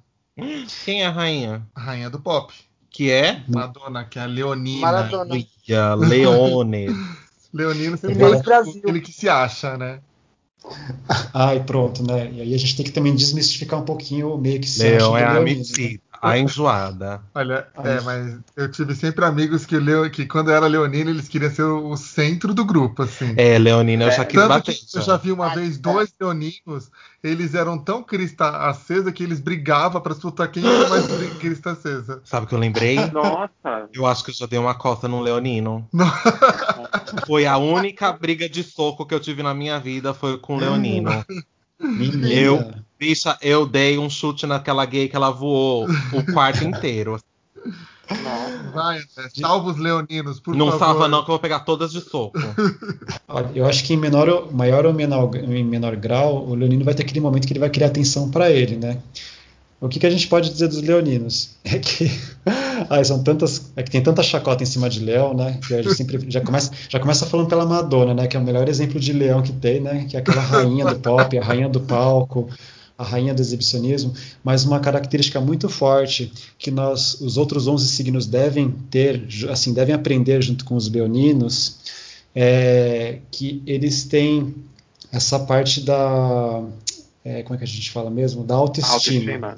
Quem é a rainha? A rainha do pop. Que é? Madonna, que é a Leonina. Maradona. Leone. Leonino sempre fala Brasil. ele que se acha, né? Ai, pronto, né? E aí a gente tem que também desmistificar um pouquinho o meio que se Leão acha. Leão é a mentira. A enjoada. Olha, é, mas eu tive sempre amigos que, leo, que quando era Leonina, eles queriam ser o centro do grupo, assim. É, Leonina eu já quis Tanto bater. Que eu já vi uma vez dois leoninos, eles eram tão crista acesa que eles brigavam pra disputar quem era mais crista acesa. Sabe o que eu lembrei? Nossa! Eu acho que eu já dei uma costa num leonino. foi a única briga de soco que eu tive na minha vida, foi com o leonino. Menina. Eu, bicha, eu dei um chute naquela gay que ela voou o quarto inteiro. Vai, salva os leoninos, por não favor. Não salva não, que eu vou pegar todas de soco. eu acho que em menor, maior ou menor, em menor grau, o leonino vai ter aquele momento que ele vai criar atenção para ele, né? O que, que, a gente pode dizer dos leoninos? É que ai, são tantas, é que tem tanta chacota em cima de leão, né? Que a gente sempre já começa, já começa falando pela Madonna, né? Que é o melhor exemplo de leão que tem, né? Que é aquela rainha do pop, a rainha do palco, a rainha do exibicionismo. Mas uma característica muito forte que nós, os outros 11 signos devem ter, assim, devem aprender junto com os leoninos, é que eles têm essa parte da é, como é que a gente fala mesmo? Da autoestima. autoestima.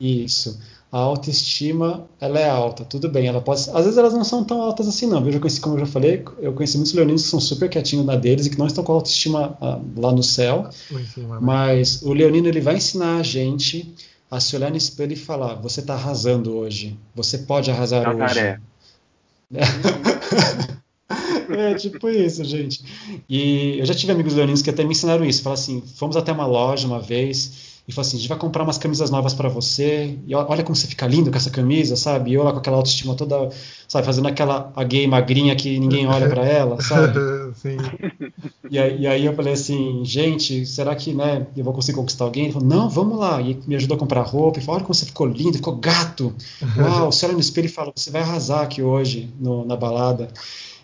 Isso. A autoestima, ela é alta, tudo bem. Ela pode, às vezes elas não são tão altas assim, não. Eu já conheci, como eu já falei, eu conheci muitos leoninos que são super quietinhos na deles e que não estão com autoestima ah, lá no céu. mas o leonino ele vai ensinar a gente a se olhar no espelho e falar: você está arrasando hoje. Você pode arrasar Jacaré. hoje. É tipo isso, gente. E eu já tive amigos leoninos que até me ensinaram isso. Falaram assim: fomos até uma loja uma vez e falou assim: a gente vai comprar umas camisas novas para você. E olha como você fica lindo com essa camisa, sabe? E eu lá com aquela autoestima toda, sabe, fazendo aquela a gay magrinha que ninguém olha para ela, sabe? Sim. E aí, e aí, eu falei assim: gente, será que né, eu vou conseguir conquistar alguém? Ele falou: não, vamos lá. E me ajudou a comprar roupa. E falou: olha como você ficou lindo, ficou gato. Uau, você olha no espelho e fala: você vai arrasar aqui hoje no, na balada.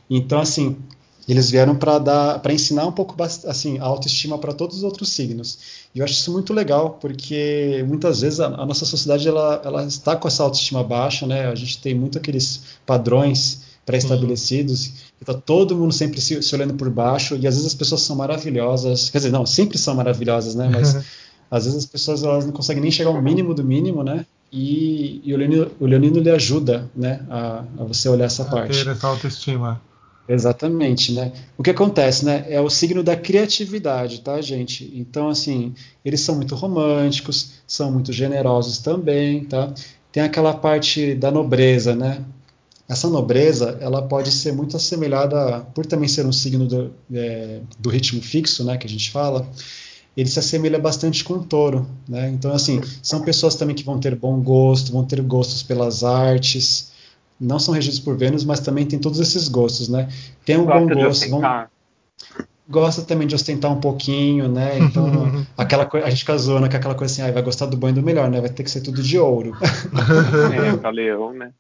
Então, assim, eles vieram para dar, para ensinar um pouco assim a autoestima para todos os outros signos. E eu acho isso muito legal, porque muitas vezes a, a nossa sociedade ela, ela, está com essa autoestima baixa, né? A gente tem muito aqueles padrões pré-estabelecidos, uhum. está todo mundo sempre se, se, olhando por baixo e às vezes as pessoas são maravilhosas, quer dizer, não, sempre são maravilhosas, né? Mas uhum. às vezes as pessoas elas não conseguem nem chegar ao mínimo do mínimo, né? E, e o, Leonino, o Leonino lhe ajuda, né, a, a você olhar essa a parte. Ter essa autoestima. Exatamente, né? O que acontece, né? É o signo da criatividade, tá, gente? Então, assim, eles são muito românticos, são muito generosos também, tá? Tem aquela parte da nobreza, né? Essa nobreza, ela pode ser muito assemelhada, por também ser um signo do, é, do ritmo fixo, né, que a gente fala, ele se assemelha bastante com o touro, né? Então, assim, são pessoas também que vão ter bom gosto, vão ter gostos pelas artes, não são regidos por Vênus, mas também tem todos esses gostos, né? Tem um Gosta bom gosto, vão, gosta também de ostentar um pouquinho, né? Então, aquela coisa, a gente fica zoando com aquela coisa assim, ah, vai gostar do e do melhor, né? Vai ter que ser tudo de ouro. É, pra leão, né?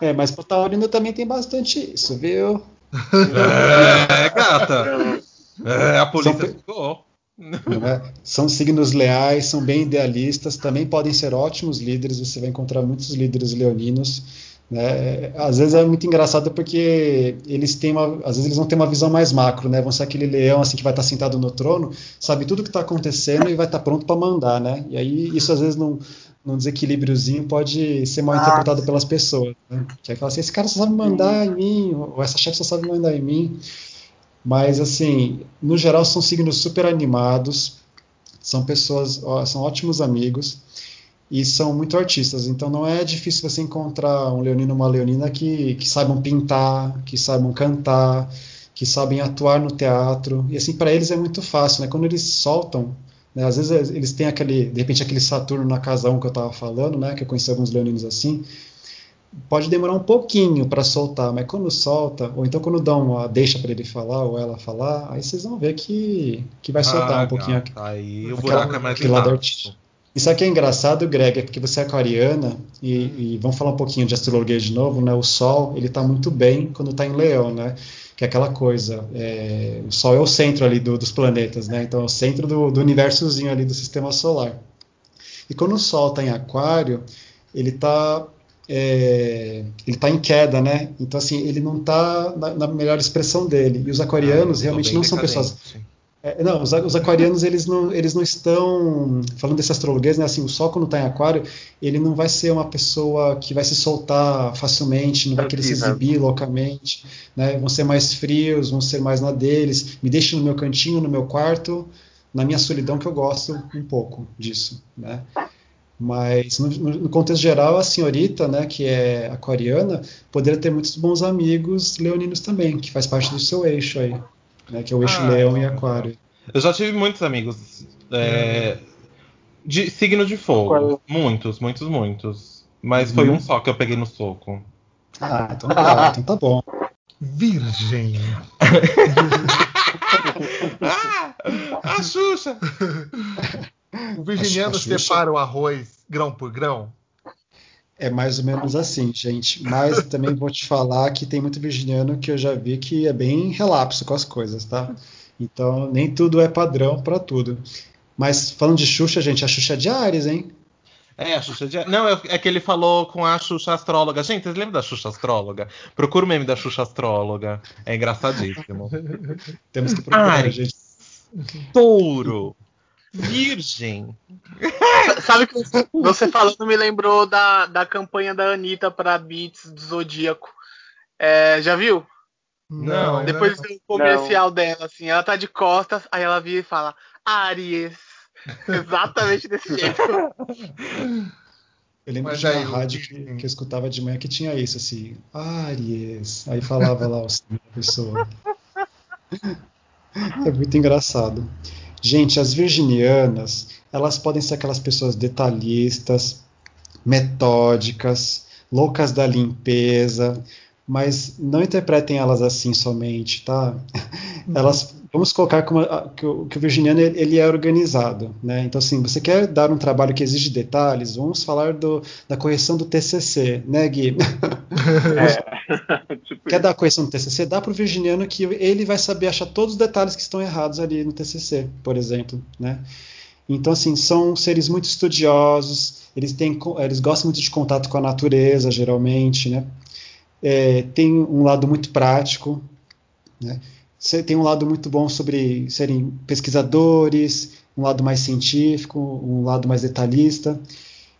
É, mas pro taurino também tem bastante isso, viu? É, gata. É, a polícia São... ficou. É? São signos leais, são bem idealistas, também podem ser ótimos líderes. Você vai encontrar muitos líderes leoninos né? Às vezes é muito engraçado porque eles têm uma, às vezes eles vão ter uma visão mais macro, né? Vão ser aquele leão assim que vai estar sentado no trono, sabe tudo que está acontecendo e vai estar pronto para mandar, né? E aí isso às vezes num, num desequilíbriozinho pode ser mal ah, interpretado pelas pessoas, né? Que é assim, esse cara só sabe mandar em mim, ou essa chefe só sabe mandar em mim. Mas assim, no geral são signos super animados, são pessoas, são ótimos amigos e são muito artistas. Então não é difícil você encontrar um leonino ou uma leonina que, que saibam pintar, que saibam cantar, que sabem atuar no teatro. E assim, para eles é muito fácil, né? Quando eles soltam, né? às vezes eles têm aquele, de repente, aquele Saturno na casa 1 que eu estava falando, né? Que eu conheci alguns leoninos assim. Pode demorar um pouquinho para soltar, mas quando solta, ou então quando dão uma deixa para ele falar ou ela falar, aí vocês vão ver que, que vai soltar ah, um pouquinho. Aí o buraco é mais lado artístico. Isso aqui é engraçado, Greg, é porque você é aquariana e, e vamos falar um pouquinho de astrologia de novo, né? O Sol ele está muito bem quando está em Leão, né? Que é aquela coisa, é, o Sol é o centro ali do, dos planetas, né? Então é o centro do, do universozinho ali do Sistema Solar. E quando o Sol está em Aquário, ele está é, ele está em queda, né? Então assim ele não está na, na, melhor expressão dele. E os aquarianos ah, realmente não são pessoas sim. É, não, os, os, aquarianos eles não, eles não estão falando desse astrologuês, né? Assim, o Sol quando está em Aquário, ele não vai ser uma pessoa que vai se soltar facilmente, não vai querer se exibir loucamente, né? Vão ser mais frios, vão ser mais na deles. Me deixe no meu cantinho, no meu quarto, na minha solidão que eu gosto um pouco disso, né? Mas no, no, contexto geral, a senhorita, né, que é aquariana, poderia ter muitos bons amigos leoninos também, que faz parte do seu eixo aí né, que é o eixo ah, leão e aquário. Eu já tive muitos amigos é, de signo de fogo. Qual? Muitos, muitos, muitos. Mas foi um só que eu peguei no soco. Ah, então tá, então tá bom. Virgem. ah, a Xuxa! O virginiano A Xuxa- separa o arroz grão por grão? É mais ou menos assim, gente. Mas também vou te falar que tem muito virginiano que eu já vi que é bem relapso com as coisas, tá? Então, nem tudo é padrão pra tudo. Mas falando de Xuxa, gente, a Xuxa é de Ares, hein? É, a Xuxa de... Não, é é que ele falou com a Xuxa Astróloga. Gente, vocês lembram da Xuxa Astróloga? Procura o meme da Xuxa Astróloga. É engraçadíssimo. Temos que procurar, Ai. gente. Touro. Virgem. Sabe o que você falando me lembrou da, da campanha da Anitta pra Beats do Zodíaco. É, já viu? Não, Depois não. do comercial dela, assim, ela tá de costas, aí ela vira e fala, Aries. Exatamente desse jeito. Eu lembro Mas de uma aí, o rádio que, que eu escutava de manhã que tinha isso, assim, Aries. Aí falava lá o da pessoa. É muito engraçado. Gente, as virginianas, elas podem ser aquelas pessoas detalhistas, metódicas, loucas da limpeza, mas não interpretem elas assim somente, tá? Elas, vamos colocar como a- que o, que o virginiano ele, é organizado, né? Então, assim, você quer dar um trabalho que exige detalhes? Vamos falar do, da correção do TCC, né, Gui? É. tipo Quer dar a correção do TCC? Dá para o virginiano que ele vai saber achar todos os detalhes que estão errados ali no TCC, por exemplo, né? Então, assim, são seres muito estudiosos, eles, têm, eles gostam muito de contato com a natureza, geralmente, né? É, tem um lado muito prático, né? Tem um lado muito bom sobre serem pesquisadores, um lado mais científico, um lado mais detalhista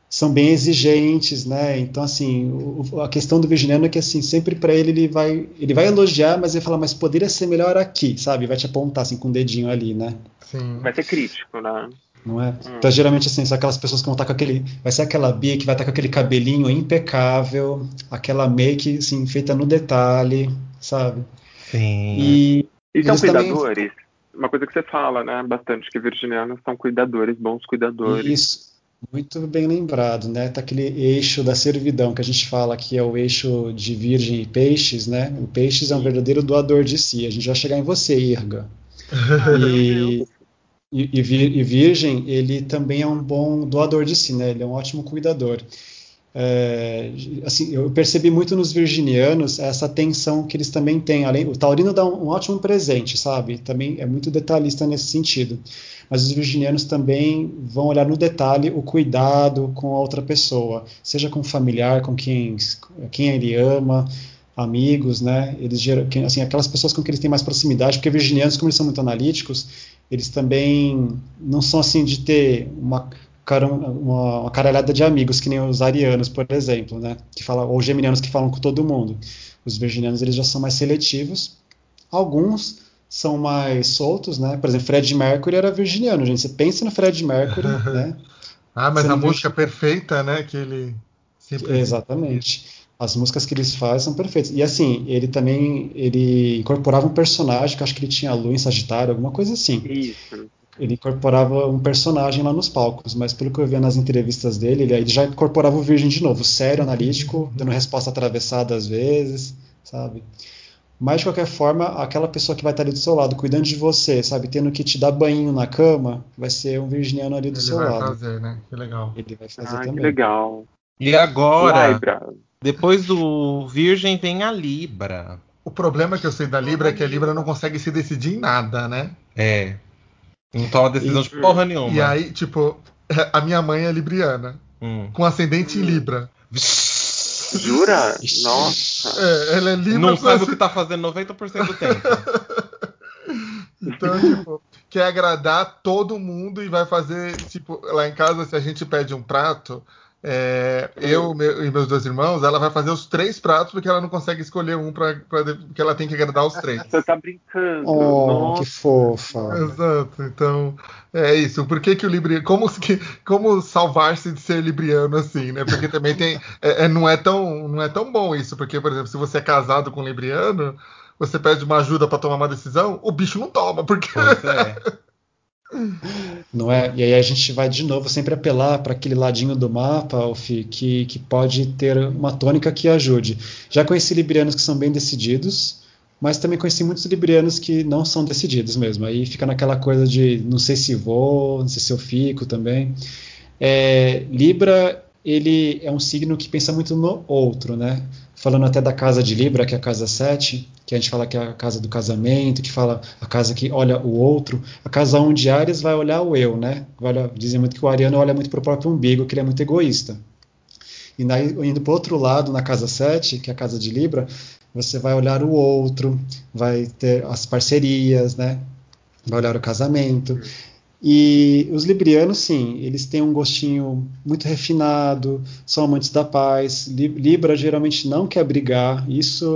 são bem exigentes, né? Então, assim, o- a questão do virginiano é que, assim, sempre para ele, ele vai, ele vai elogiar, mas ele fala, mas poderia ser melhor aqui, sabe? Vai te apontar, assim, com o dedinho ali, né? Sim. Vai ser crítico, né? Não é? Então, geralmente, assim, são aquelas pessoas que vão estar com aquele. Vai ser aquela Bia que vai estar com aquele cabelinho impecável, aquela make, assim, feita no detalhe, sabe? Sim. E. E são Eles também- cuidadores? Uma coisa que você fala, né? Bastante, que virginianos são cuidadores, bons cuidadores. Isso, muito bem lembrado, né? Tá aquele eixo da servidão que a gente fala que é o eixo de virgem e peixes, né? O peixes é um verdadeiro doador de si. A gente vai chegar em você, Irga. E, e, e vir- e virgem, ele também é um bom doador de si, né? Ele é um ótimo cuidador. É, assim, eu percebi muito nos virginianos essa atenção que eles também têm. Além, o taurino dá um, um ótimo presente, sabe? Também é muito detalhista nesse sentido. Mas os virginianos também vão olhar no detalhe o cuidado com a outra pessoa, seja com o familiar, com quem, quem ele ama, amigos, né? Eles geram, assim, aquelas pessoas com quem eles têm mais proximidade, porque virginianos, como eles são muito analíticos, eles também não são assim de ter uma cara- uma, uma caralhada de amigos que nem os arianos, por exemplo, né? Que falam, ou geminianos que falam com todo mundo. Os virginianos eles já são mais seletivos. Alguns são mais soltos, né? Por exemplo, Fred Mercury era virginiano, gente. Você pensa no Fred Mercury, né? Ah, mas Você a viu- música perfeita, né? Que ele sempre. Exatamente. As músicas que eles fazem são perfeitas. E assim, ele também ele incorporava um personagem que eu acho que ele tinha a lua em Sagitário, alguma coisa assim. Isso. Ele incorporava um personagem lá nos palcos, mas pelo que eu via nas entrevistas dele, ele, ele já incorporava o Virgem de novo, sério, analítico, dando resposta atravessada às vezes, sabe? Mas de qualquer forma, aquela pessoa que vai estar ali do seu lado, cuidando de você, sabe, tendo que te dar banho na cama, vai ser um virginiano ali do Ele seu vai lado. fazer, né? Que legal. Ele vai fazer Ah, que também. legal. E agora, Libra. depois do Virgem, vem a Libra. O problema que eu sei da Libra é que a Libra não consegue se decidir em nada, né? É. Não toma decisão de porra nenhuma. E aí, tipo, a minha mãe é libriana, Hum. com ascendente em Libra. Jura? Nossa. É, ela é Libra. Não sabe o que tá fazendo 90% do tempo. Então, tipo, quer agradar todo mundo e vai fazer, tipo, lá em casa, se a gente pede um prato, é, eu meu- e meus dois irmãos, ela vai fazer os três pratos porque ela não consegue escolher um pra, pra, porque ela tem que agradar os três. Você tá brincando. Oh, Nossa. que fofa. Exato, então é isso. Por que, que o Libriano. Como, se- que- como salvar-se de ser libriano assim, né? Porque também tem. é- é- não, é tão, não é tão bom isso, porque, por exemplo, se você é casado com um libriano, você pede uma ajuda pra tomar uma decisão, o bicho não toma, porque Pois é. Não é? E aí a gente vai de novo sempre apelar para aquele ladinho do mapa, Alfi, que, que pode ter uma tônica que ajude. Já conheci librianos que são bem decididos, mas também conheci muitos librianos que não são decididos mesmo. Aí fica naquela coisa de não sei se vou, não sei se eu fico também. É, Libra, ele é um signo que pensa muito no outro, né? Falando até da casa de Libra, que é a casa 7, que a gente fala que é a casa do casamento, que fala a casa que olha o outro. A casa 1 de Ares vai olhar o eu, né? Olha, dizem muito que o ariano olha muito para o próprio umbigo, que ele é muito egoísta. E daí, indo para o outro lado, na casa 7, que é a casa de Libra, você vai olhar o outro, vai ter as parcerias, né? Vai olhar o casamento. E os librianos, sim, eles têm um gostinho muito refinado, são amantes da paz. Libra geralmente não quer brigar. Isso,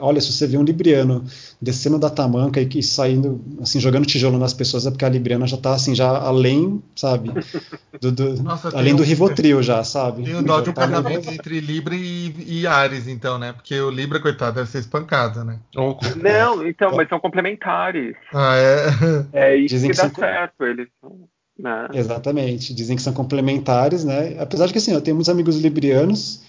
olha, se você vê um libriano descendo da tamanca e, saindo, assim, jogando tijolo nas pessoas, é porque a libriana já está assim, já além, sabe? Do, do, Nossa, além do um, Rivotril já, sabe? Tem um dó de um tá casamento entre Libra e, e, Ares, então, né? Porque o Libra, coitado, deve ser espancado, né? Não, então, mas são complementares. Ah, é? É isso Dizem que, que dá são... certo, eles são... Né? Exatamente, dizem que são complementares, né? Apesar de que assim, eu tenho muitos amigos librianos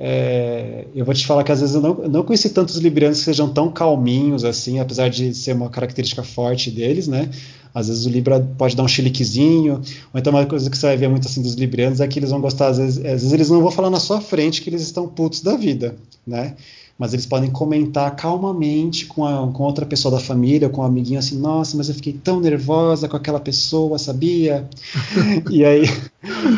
é, eu vou te falar que às vezes eu não, não conheci tantos librianos que sejam tão calminhos assim, apesar de ser uma característica forte deles, né? Às vezes o Libra pode dar um chiliquezinho, ou então uma coisa que você vai ver muito assim dos librianos é que eles vão gostar, às vezes, às vezes eles não vão falar na sua frente que eles estão putos da vida, né? Mas eles podem comentar calmamente com, a, com outra pessoa da família, com um amiguinho assim, nossa, mas eu fiquei tão nervosa com aquela pessoa, sabia? e aí,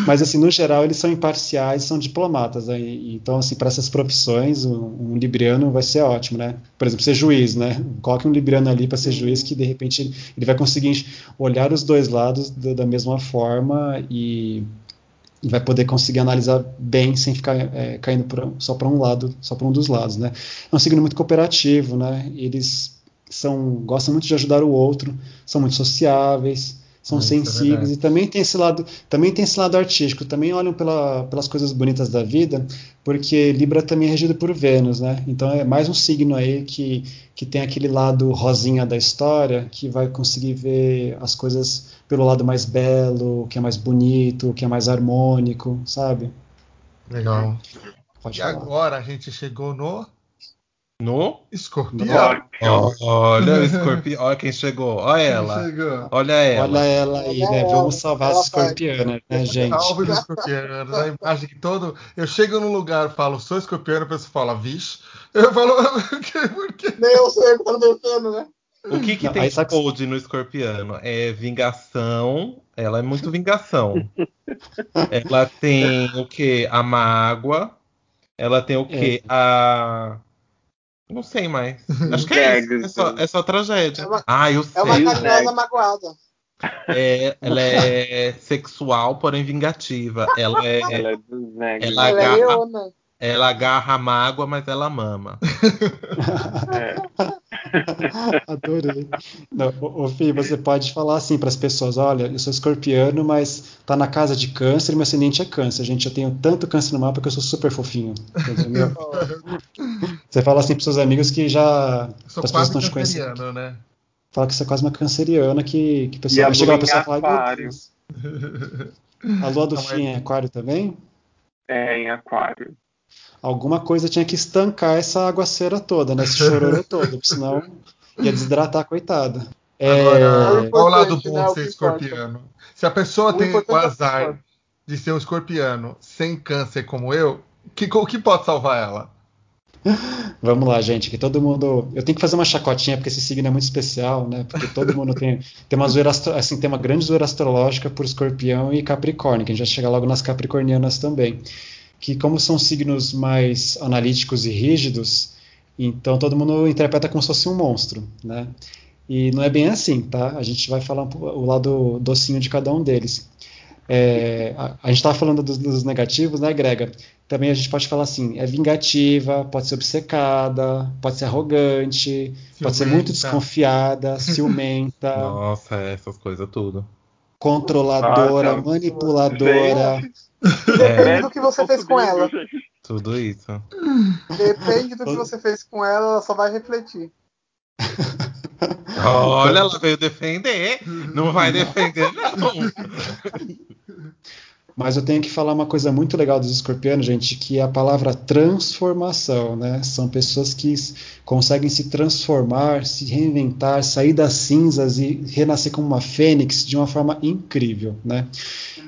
mas assim, no geral eles são imparciais, são diplomatas, né? então assim, para essas profissões, um, um, libriano vai ser ótimo, né? Por exemplo, ser juiz, né? Coloque um libriano ali para ser juiz que de repente ele, vai conseguir olhar os dois lados da, da mesma forma e vai poder conseguir analisar bem sem ficar é, caindo pra, só para um lado, só para um dos lados, né? É um signo muito cooperativo, né? Eles são gostam muito de ajudar o outro, são muito sociáveis, são ah, é sensíveis é e também tem esse lado, também tem esse lado artístico, também olham pela, pelas coisas bonitas da vida, porque Libra também é regido por Vênus, né? Então é mais um signo aí que, que tem aquele lado rosinha da história, que vai conseguir ver as coisas pelo lado mais belo, que é mais bonito, que é mais harmônico, sabe? Legal. Pode e falar. agora a gente chegou no no escorpião. olha o escorpião. Olha quem chegou. Olha ela. Chegou. Olha ela. Olha ela aí, né? Vamos salvar as escorpianas, né, gente? Salve os escorpianos. A imagem que todo. Eu chego num lugar falo, sou escorpiano, a pessoa fala, vixe. Eu falo, por quê? Nem eu sei o que tá né? O que, que Não, tem de code no escorpiano? É vingação. Ela é muito vingação. ela tem o que? A mágoa. Ela tem o que? É. A não sei mais. Acho que é isso. É só, é só tragédia. É uma, ah, eu sei. É uma carinhosa magoada. É, ela é sexual, porém vingativa. Ela é. Ela, é ela, ela agarra, é ela agarra a mágoa, mas ela mama. É. Adorei. Não, ô, Fih, você pode falar assim para as pessoas: olha, eu sou escorpiano, mas tá na casa de câncer e meu ascendente é câncer. Gente, eu tenho tanto câncer no mapa que eu sou super fofinho. Entendeu? você fala assim para seus amigos que já. Eu sou quase canceriano, né? Fala que você é quase uma canceriana que, que pessoa, chega lá a pessoa fala: A lua do Não, fim é aquário também? É, em aquário alguma coisa tinha que estancar essa aguaceira toda, né? Esse chororô todo, senão ia desidratar coitada. Agora, é... qual o lado bom né, de ser escorpiano? Se a pessoa o tem o é azar de ser um escorpiano sem câncer como eu, que, o que pode salvar ela? Vamos lá, gente, que todo mundo. Eu tenho que fazer uma chacotinha porque esse signo é muito especial, né? Porque todo mundo tem, tem uma zoeira astro... assim, tem uma grande zoeira astrológica por escorpião e capricórnio, que a gente já chega logo nas capricornianas também que como são signos mais analíticos e rígidos, então todo mundo interpreta como se fosse um monstro, né? E não é bem assim, tá? A gente vai falar o lado docinho de cada um deles. É, a, a, gente estava falando dos, dos, negativos, né, Grega? Também a gente pode falar assim: é vingativa, pode ser obcecada, pode ser arrogante, ciumenta. pode ser muito desconfiada, ciumenta. Nossa, essas coisas tudo. Controladora, Nossa, manipuladora. Depende é, do que você fez com ela. Tudo isso. Depende do que você fez com ela, ela só vai refletir. Olha, ela veio defender. Não vai defender, não. Mas eu tenho que falar uma coisa muito legal dos escorpianos, gente, que é a palavra transformação, né? São pessoas que conseguem se transformar, se reinventar, sair das cinzas e renascer como uma fênix de uma forma incrível, né?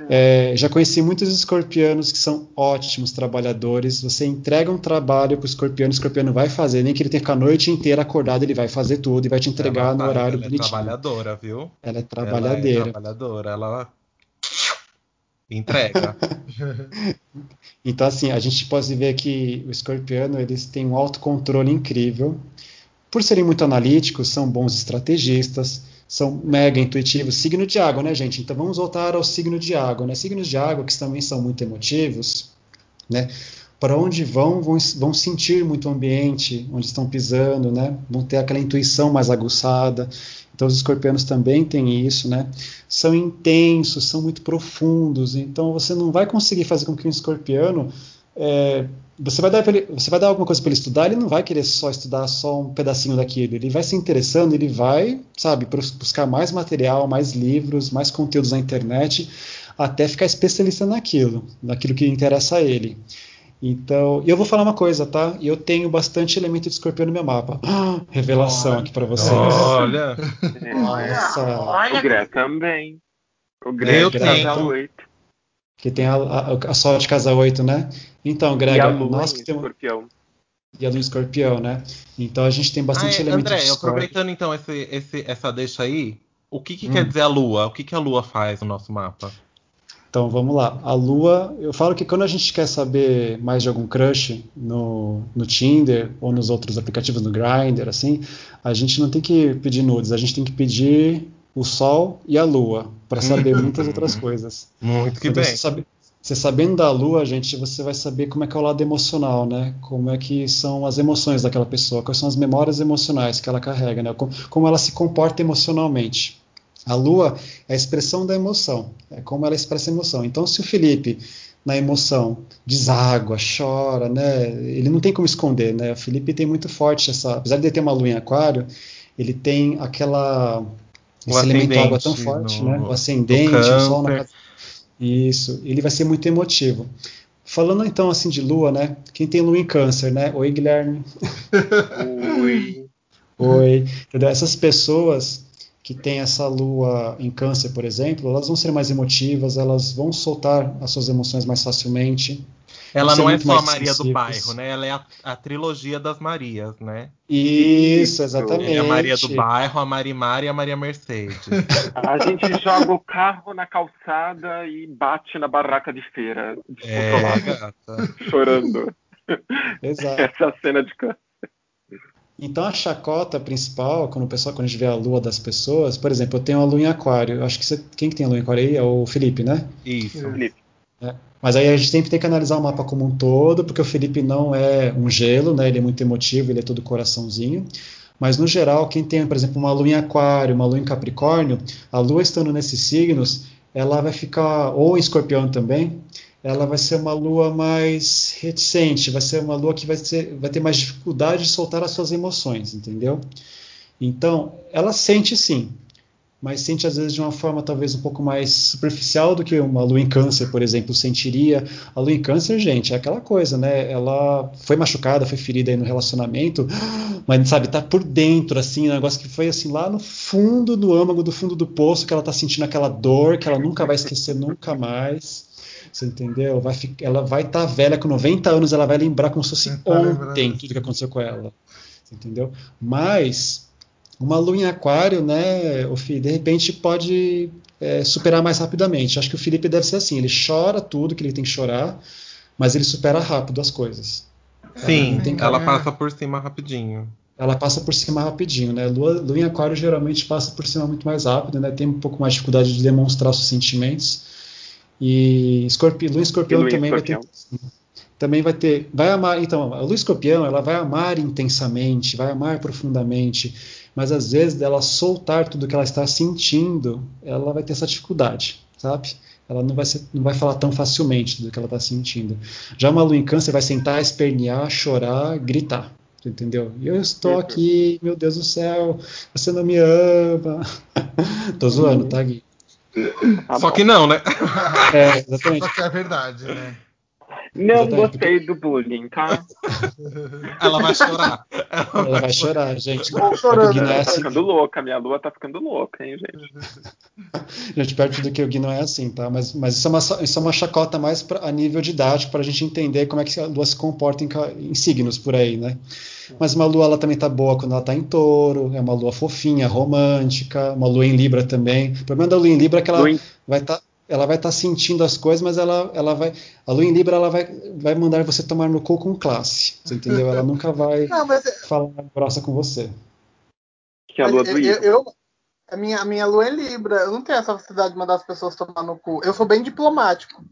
É, já conheci muitos escorpianos que são ótimos trabalhadores. Você entrega um trabalho para o escorpiano, o escorpiano vai fazer, nem que ele tenha a noite inteira acordado, ele vai fazer tudo e vai te entregar ela no horário ela bonitinho. Ela é trabalhadora, viu? Ela é trabalhadeira. Ela é trabalhadora, ela entrega. então, assim, a gente pode ver que o escorpiano eles têm um autocontrole incrível. Por serem muito analíticos, são bons estrategistas, são mega intuitivos. Signo de água, né, gente? Então vamos voltar ao signo de água, né? Signos de água que também são muito emotivos, né? Para onde vão, vão, vão sentir muito o ambiente, onde estão pisando, né? Vão ter aquela intuição mais aguçada. Então os escorpianos também têm isso, né? São intensos, são muito profundos. Então você não vai conseguir fazer com que um escorpiano é, você vai dar ele, você vai dar alguma coisa para ele estudar, ele não vai querer só estudar só um pedacinho daquilo. Ele vai se interessando, ele vai, sabe, buscar mais material, mais livros, mais conteúdos na internet, até ficar especialista naquilo, naquilo que interessa a ele. Então, eu vou falar uma coisa, tá? Eu tenho bastante elemento de escorpião no meu mapa. Ah, revelação aqui para vocês. Olha! Nossa! Olha. O Gré também. O Gré eu tenho. 8. Que tem a, a, a Sol de casa 8, né? Então, Greg, nós que temos. Escorpião. E a do escorpião, né? Então a gente tem bastante ah, é, elemento André, aproveitando então esse, esse, essa deixa aí, o que, que hum. quer dizer a Lua? O que, que a Lua faz no nosso mapa? Então vamos lá. A Lua, eu falo que quando a gente quer saber mais de algum crush no, no Tinder ou nos outros aplicativos no Grindr, assim, a gente não tem que pedir nudes, a gente tem que pedir o Sol e a Lua para saber muitas outras coisas. Muito que então, bem. Você, sabe, você sabendo da Lua, gente, você vai saber como é que é o lado emocional, né? Como é que são as emoções daquela pessoa, quais são as memórias emocionais que ela carrega, né? Como, como ela se comporta emocionalmente. A lua é a expressão da emoção, é como ela expressa a emoção. Então, se o Felipe, na emoção, deságua, chora, né, ele não tem como esconder, né? O Felipe tem muito forte essa, apesar de ele ter uma lua em aquário, ele tem aquela esse elemento água tão forte, no, né? O ascendente, o sol na isso, ele vai ser muito emotivo. Falando então assim de lua, né? Quem tem lua em câncer, né? Oi, Guilherme. Oi. Oi. Essas pessoas que tem essa lua em câncer, por exemplo, elas vão ser mais emotivas, elas vão soltar as suas emoções mais facilmente. Ela não é só a Maria do bairro, né? Ela é a, a, trilogia das Marias, né? Isso, exatamente. É a Maria do bairro, a Marimar e a Maria Mercedes. A gente joga o carro na calçada e bate na barraca de feira. É, gata. Chorando. Exato. Essa é a cena de câncer. Então a chacota principal, quando o pessoal, quando a gente vê a lua das pessoas, por exemplo, eu tenho a lua em aquário. Acho que você, quem que tem a lua em aquário aí é o Felipe, né? Isso. Felipe. É. Mas aí a gente sempre tem que analisar o mapa como um todo, porque o Felipe não é um gelo, né? Ele é muito emotivo, ele é todo coraçãozinho. Mas no geral, quem tem, por exemplo, uma lua em aquário, uma lua em capricórnio, a lua estando nesses signos, ela vai ficar, ou em escorpião também, ela vai ser uma lua mais reticente, vai ser uma lua que vai, ser, vai ter mais dificuldade de soltar as suas emoções, entendeu? Então, ela sente sim, mas sente às vezes de uma forma talvez um pouco mais superficial do que uma lua em câncer, por exemplo, sentiria. A lua em câncer, gente, é aquela coisa, né? Ela foi machucada, foi ferida aí no relacionamento, mas sabe, tá por dentro, assim, um negócio que foi assim lá no fundo do âmago, do fundo do poço, que ela tá sentindo aquela dor que ela nunca vai esquecer nunca mais. Você entendeu? Vai ficar, ela vai estar tá velha com 90 anos, ela vai lembrar como se fosse tá ontem tudo que aconteceu com ela. Você entendeu? Mas uma lua em aquário, né, o de repente pode é, superar mais rapidamente. Acho que o Felipe deve ser assim, ele chora tudo que ele tem que chorar, mas ele supera rápido as coisas. Sim, ela, ela passa por cima rapidinho. Ela passa por cima rapidinho, né? Lua, lua em aquário geralmente passa por cima muito mais rápido, né? Tem um pouco mais de dificuldade de demonstrar seus sentimentos. E escorpi, Lua Escorpião também escorpião. vai ter. Também vai ter. Vai amar. Então, a Lua Escorpião, ela vai amar intensamente, vai amar profundamente. Mas às vezes, dela soltar tudo que ela está sentindo, ela vai ter essa dificuldade, sabe? Ela não vai, ser, não vai falar tão facilmente do que ela está sentindo. Já uma lua em câncer vai sentar, espernear, chorar, gritar. entendeu? E eu estou aqui, meu Deus do céu, você não me ama. Tô zoando, tá, Gui? Tá Só que não, né? É, exatamente. Só que é verdade, né? Não Exatamente. gostei do bullying, tá? Ela vai chorar. Ela vai chorar, gente. Tô chorando. Tá assim. ficando louca, minha lua tá ficando louca, hein, gente? Gente, perto do que o Gui não é assim, tá? Mas, mas isso, é uma, isso é uma chacota mais pra, a nível didático, pra gente entender como é que a lua se comporta em, em signos por aí, né? Mas uma lua ela também tá boa quando ela tá em touro, é uma lua fofinha, romântica, uma lua em Libra também. O problema da lua em Libra é que ela vai estar. Tá, ela vai estar tá sentindo as coisas, mas ela, ela vai. A lua em Libra ela vai, vai mandar você tomar no cu com classe. Você entendeu? Ela nunca vai não, mas... É- falar grossa com você. Que é a lua do eu, eu, a, minha, a minha lua é Libra. Eu não tenho essa facilidade de mandar as pessoas tomar no cu. Eu sou bem diplomático.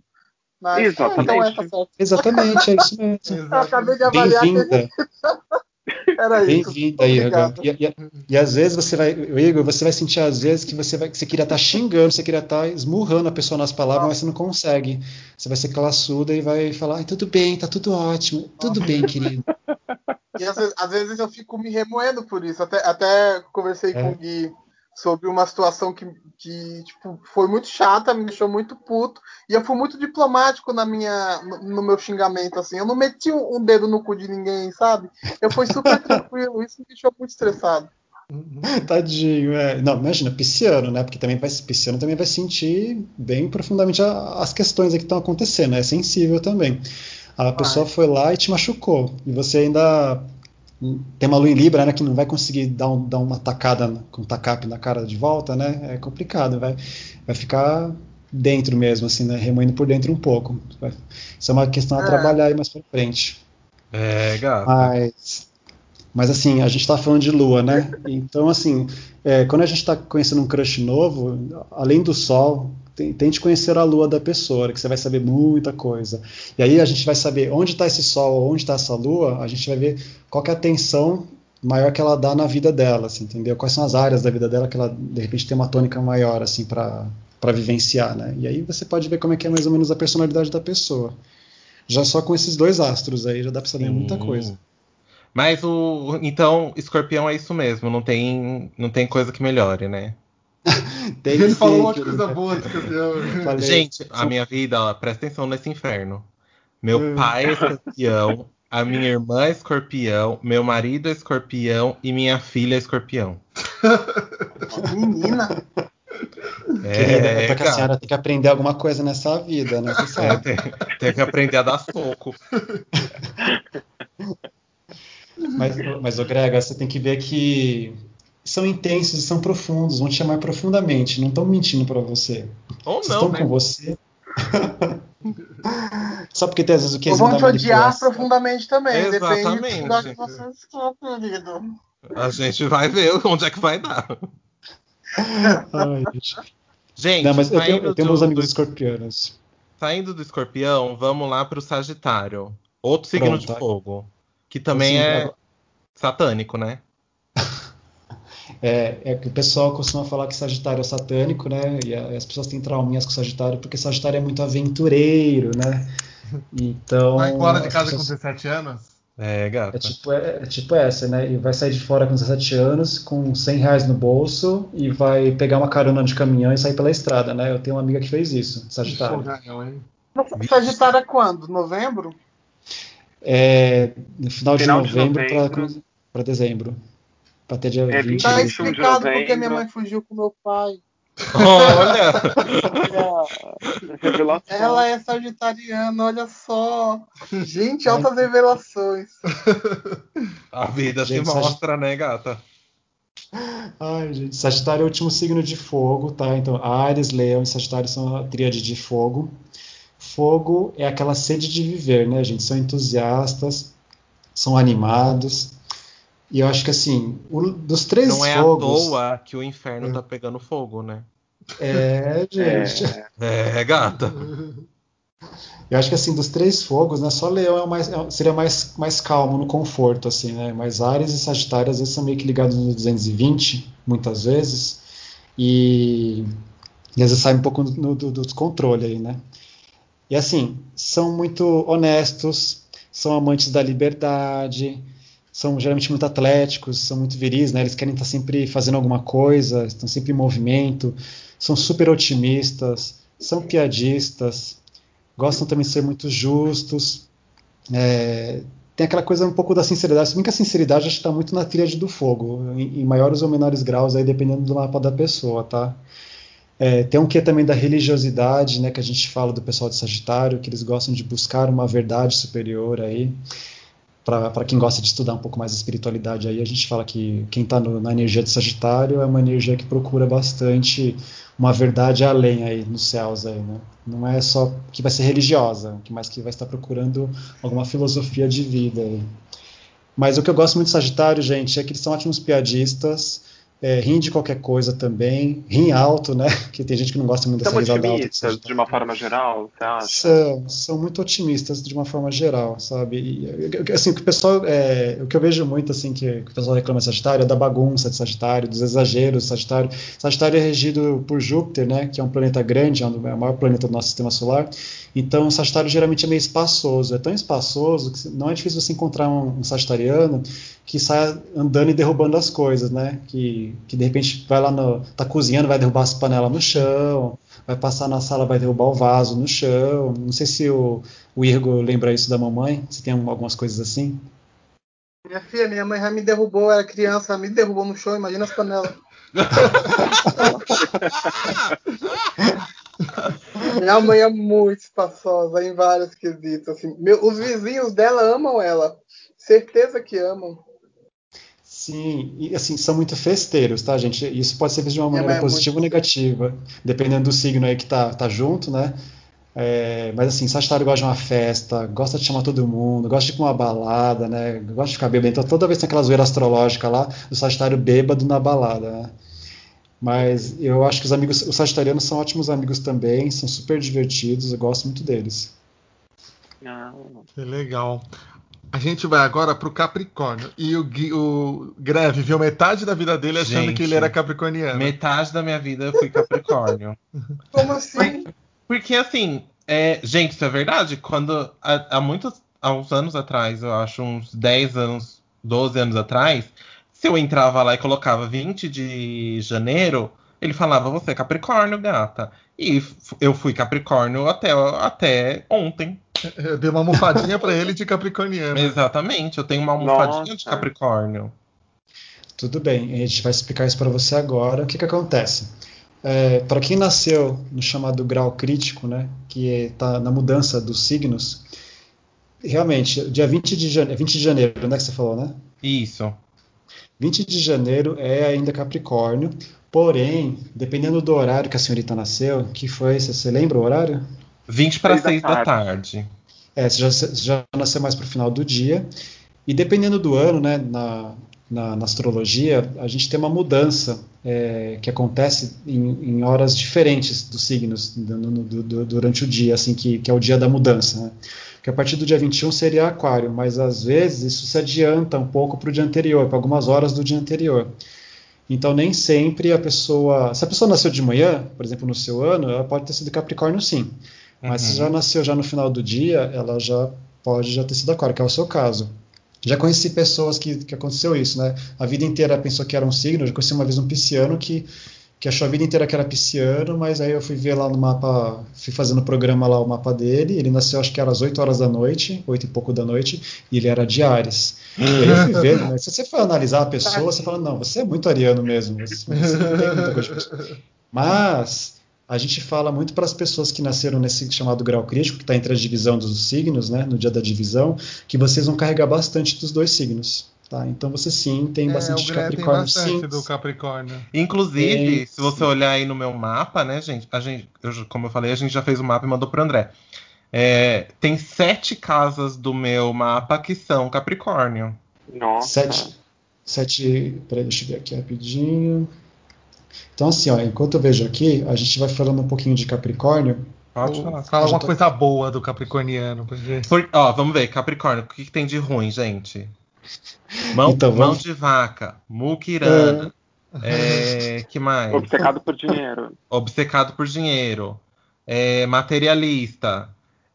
Mas, Exatamente. então é, tá Exatamente, é isso mesmo. Eu acabei de avaliar Bem-vinda. Bem-vinda, Igor. E, e, e, às vezes você vai, Igor, você vai sentir às vezes que você, vai, que você queria estar tá xingando, você queria estar tá esmurrando a pessoa nas palavras, mas você não consegue. Você vai ser classuda e vai falar, tudo bem, tá tudo ótimo, tudo bem, querido. E às vezes, às vezes, eu fico me remoendo por isso. Até, até conversei é. com o Gui sobre uma situação que, que tipo, foi muito chata, me deixou muito puto. E eu fui muito diplomático na minha, no, no meu xingamento, assim. Eu não meti um, um, dedo no cu de ninguém, sabe? Eu fui super tranquilo. Isso me deixou muito estressado. Tadinho, é. Não, imagina, pisciano, né? Porque também vai, pisciano também vai sentir bem profundamente a, as questões que estão acontecendo, é sensível também. A pessoa foi lá e te machucou. E você ainda tem uma lua em Libra, né, que não vai conseguir dar, um, dar uma tacada com tacap na cara de volta, né? É complicado, vai, vai ficar dentro mesmo, assim, né? Remoendo por dentro um pouco. Vai, isso é uma questão a é. trabalhar aí mais pra frente. É, gato. Mas, mas assim, a gente tá falando de lua, né? Então, assim, é, quando a gente tá conhecendo um crush novo, além do sol, tente conhecer a lua da pessoa, que você vai saber muita coisa. E aí a gente vai saber onde está esse sol, onde está essa lua, a gente vai ver qual é a atenção maior que ela dá na vida dela, assim, entendeu? Quais são as áreas da vida dela que ela de repente tem uma tônica maior assim para para vivenciar, né? E aí você pode ver como é que é mais ou menos a personalidade da pessoa. Já só com esses dois astros aí já dá para saber Sim. muita coisa. Mas o então escorpião é isso mesmo, não tem não tem coisa que melhore, né? Tem ele falou uma coisa boa de escorpião. Gente, a minha vida, ó, presta atenção nesse inferno. Meu hum. pai é escorpião, a minha irmã é escorpião, meu marido é escorpião e minha filha é escorpião. Menina! É, porque a senhora tem que aprender alguma coisa nessa vida, né? Você sabe. É, tem, tem, que aprender a dar soco. Mas, mas ô Grega, você tem que ver que são intensos e são profundos, vão te chamar profundamente, não estão mentindo para você. Ou não, estão né? com você. Só porque tem às vezes o que Ou vão te odiar profundamente também. Exatamente. Depende do você está, querido. A gente vai ver onde é que vai dar. Ai, gente. gente não, mas eu tenho, eu tenho do, meus amigos do, escorpianos. Saindo do escorpião, vamos lá para o Sagitário. Outro signo Pronto, de fogo. Que também assim, é agora... satânico, né? É, é, que o pessoal costuma falar que Sagitário é satânico, né? E, a, as pessoas têm trauminhas com Sagitário porque Sagitário é muito aventureiro, né? Então. Vai embora de casa pessoas... com 17 anos? É, gata. É tipo, é, é tipo essa, né? E vai sair de fora com 17 anos, com 100 reais no bolso, e vai pegar uma carona de caminhão e sair pela estrada, né? Eu tenho uma amiga que fez isso, Sagitário. Sagitário é quando? Novembro? É, no final, final de novembro, novembro. para dezembro. Pra ter dia é, 20 Tá explicado porque minha mãe fugiu com meu pai. Olha! Ela é sagitariana, olha só. Gente, altas revelações. A vida gente, se mostra, né, gata? Ai, gente. Sagitário é o último signo de fogo, tá? Então, Ares, Leão e Sagitário são a tríade de fogo. Fogo é aquela sede de viver, né, gente? São entusiastas, são animados. E eu acho que assim, o, dos três Não é fogos, à toa que o inferno é. tá pegando fogo, né? É, gente. É, é gata. Eu acho que assim, dos três fogos, né, só Leão é mais, é, seria mais, mais calmo no conforto, assim, né? Mas Ares e Sagitário às vezes são meio que ligados no 220, muitas vezes, e, e às vezes sai um pouco do, do, do descontrole aí, né? E assim, são muito honestos, são amantes da liberdade, são geralmente muito atléticos, são muito viris, né? Eles querem estar sempre fazendo alguma coisa, estão sempre em movimento, são super otimistas, são piadistas, gostam também de ser muito justos. É, tem aquela coisa um pouco da sinceridade, se bem que a sinceridade acho que está muito na tríade do fogo, em, em, maiores ou menores graus, aí dependendo do mapa da pessoa, tá? É, tem um que também da religiosidade, né, que a gente fala do pessoal de Sagitário, que eles gostam de buscar uma verdade superior aí para quem gosta de estudar um pouco mais a espiritualidade aí, a gente fala que quem está na energia de Sagitário é uma energia que procura bastante uma verdade além aí nos céus aí, né? Não é só que vai ser religiosa, mais que vai estar procurando alguma filosofia de vida aí. Mas o que eu gosto muito de Sagitário, gente, é que eles são ótimos piadistas, é, riem de qualquer coisa também, riem alto, né? Que tem gente que não gosta muito dessa risada alta. São de uma forma geral, acha? São, são muito otimistas de uma forma geral, sabe? E, assim, o que o pessoal, é, o que eu vejo muito, assim, que, que o pessoal reclama de Sagitário é da bagunça de Sagitário, dos exageros de Sagitário. Sagitário é regido por Júpiter, né? Que é um planeta grande, é, é o maior planeta do nosso sistema solar. Então, o Sagitário geralmente é meio espaçoso, é tão espaçoso que não é difícil você encontrar um, um sagitariano que saia andando e derrubando as coisas, né? Que, que de repente vai lá no. tá cozinhando, vai derrubar as panelas no chão, vai passar na sala, vai derrubar o vaso no chão. Não sei se o, o Irgo lembra isso da mamãe, se tem algumas coisas assim. Minha filha, minha mãe já me derrubou, era criança, me derrubou no chão, imagina as panelas. minha mãe é muito espaçosa em vários quesitos. Assim. Meu, os vizinhos dela amam ela. Certeza que amam. Sim, e assim, são muito festeiros, tá, gente? Isso pode ser visto de uma maneira é positiva ou negativa, dependendo do signo aí que tá, tá junto, né? É, mas assim, Sagitário gosta de uma festa, gosta de chamar todo mundo, gosta de ir pra uma balada, né? Gosta de ficar bêbado. Então toda vez tem aquela zoeira astrológica lá, o Sagitário bêbado na balada, né? Mas eu acho que os amigos, os sagitarianos são ótimos amigos também, são super divertidos, eu gosto muito deles. Que legal. A gente vai agora pro Capricórnio. E o, o Greve viu metade da vida dele achando gente, que ele era capricorniano. Metade da minha vida eu fui Capricórnio. Como assim? Porque, assim, é, gente, isso é verdade. Quando há, há muitos há uns anos atrás, eu acho uns 10 anos, 12 anos atrás, se eu entrava lá e colocava 20 de janeiro, ele falava, você é Capricórnio, gata. E eu fui Capricórnio até, até ontem. Eu dei uma almofadinha para ele de Capricorniano. Exatamente, eu tenho uma almofadinha Nossa. de Capricórnio. Tudo bem, a gente vai explicar isso para você agora. O que, que acontece? É, para quem nasceu no chamado grau crítico, né, que está na mudança dos signos, realmente, dia 20 de, janeiro, 20 de janeiro, né, que você falou, né? Isso. 20 de janeiro é ainda Capricórnio, porém, dependendo do horário que a senhorita nasceu, que foi, você, você lembra o horário? 20 para 6 da tarde. É, você já, você já nasceu mais para o final do dia. E dependendo do ano, né, na, na, na astrologia, a gente tem uma mudança é, que acontece em, em, horas diferentes dos signos do, do, do, durante o dia, assim, que, que, é o dia da mudança. Né? Que a partir do dia 21 seria Aquário, mas às vezes isso se adianta um pouco para o dia anterior, para algumas horas do dia anterior. Então nem sempre a pessoa, se a pessoa nasceu de manhã, por exemplo, no seu ano, ela pode ter sido Capricórnio sim. Mas uhum. se já nasceu já no final do dia, ela já pode já ter sido Aquário, que é o seu caso. Já conheci pessoas que, que aconteceu isso, né? A vida inteira pensou que era um signo. Já conheci uma vez um pisciano que que achou a vida inteira que era pisciano, mas aí eu fui ver lá no mapa, fui fazendo o programa lá, o mapa dele, ele nasceu acho que era às 8 horas da noite, 8 e pouco da noite, e ele era de Ares. aí eu fui ver, né, se você for analisar a pessoa, você fala, não, você é muito ariano mesmo, você, não tem muita coisa. Mas a gente fala muito para as pessoas que nasceram nesse chamado grau crítico, que está entre a divisão dos signos, né, no dia da divisão, que vocês vão carregar bastante dos dois signos. Tá? Então você sim tem é, bastante de Capricórnio. Tem bastante sim. do Capricórnio. Inclusive, é, se você olhar aí no meu mapa, né, gente? A gente eu, como eu falei, a gente já fez o mapa e mandou pro André. É, tem sete casas do meu mapa que são Capricórnio. Nossa. Sete. Sete. Peraí, deixa eu ver aqui rapidinho. Então, assim, ó, enquanto eu vejo aqui, a gente vai falando um pouquinho de Capricórnio. Pode falar. Fala uma tô... coisa boa do Capricorniano. Por, ó, vamos ver, Capricórnio, o que, que tem de ruim, gente? Mão, então, vamos... mão de vaca, muquirana. É... É, que mais? Obcecado por dinheiro. Obcecado por dinheiro. É, materialista.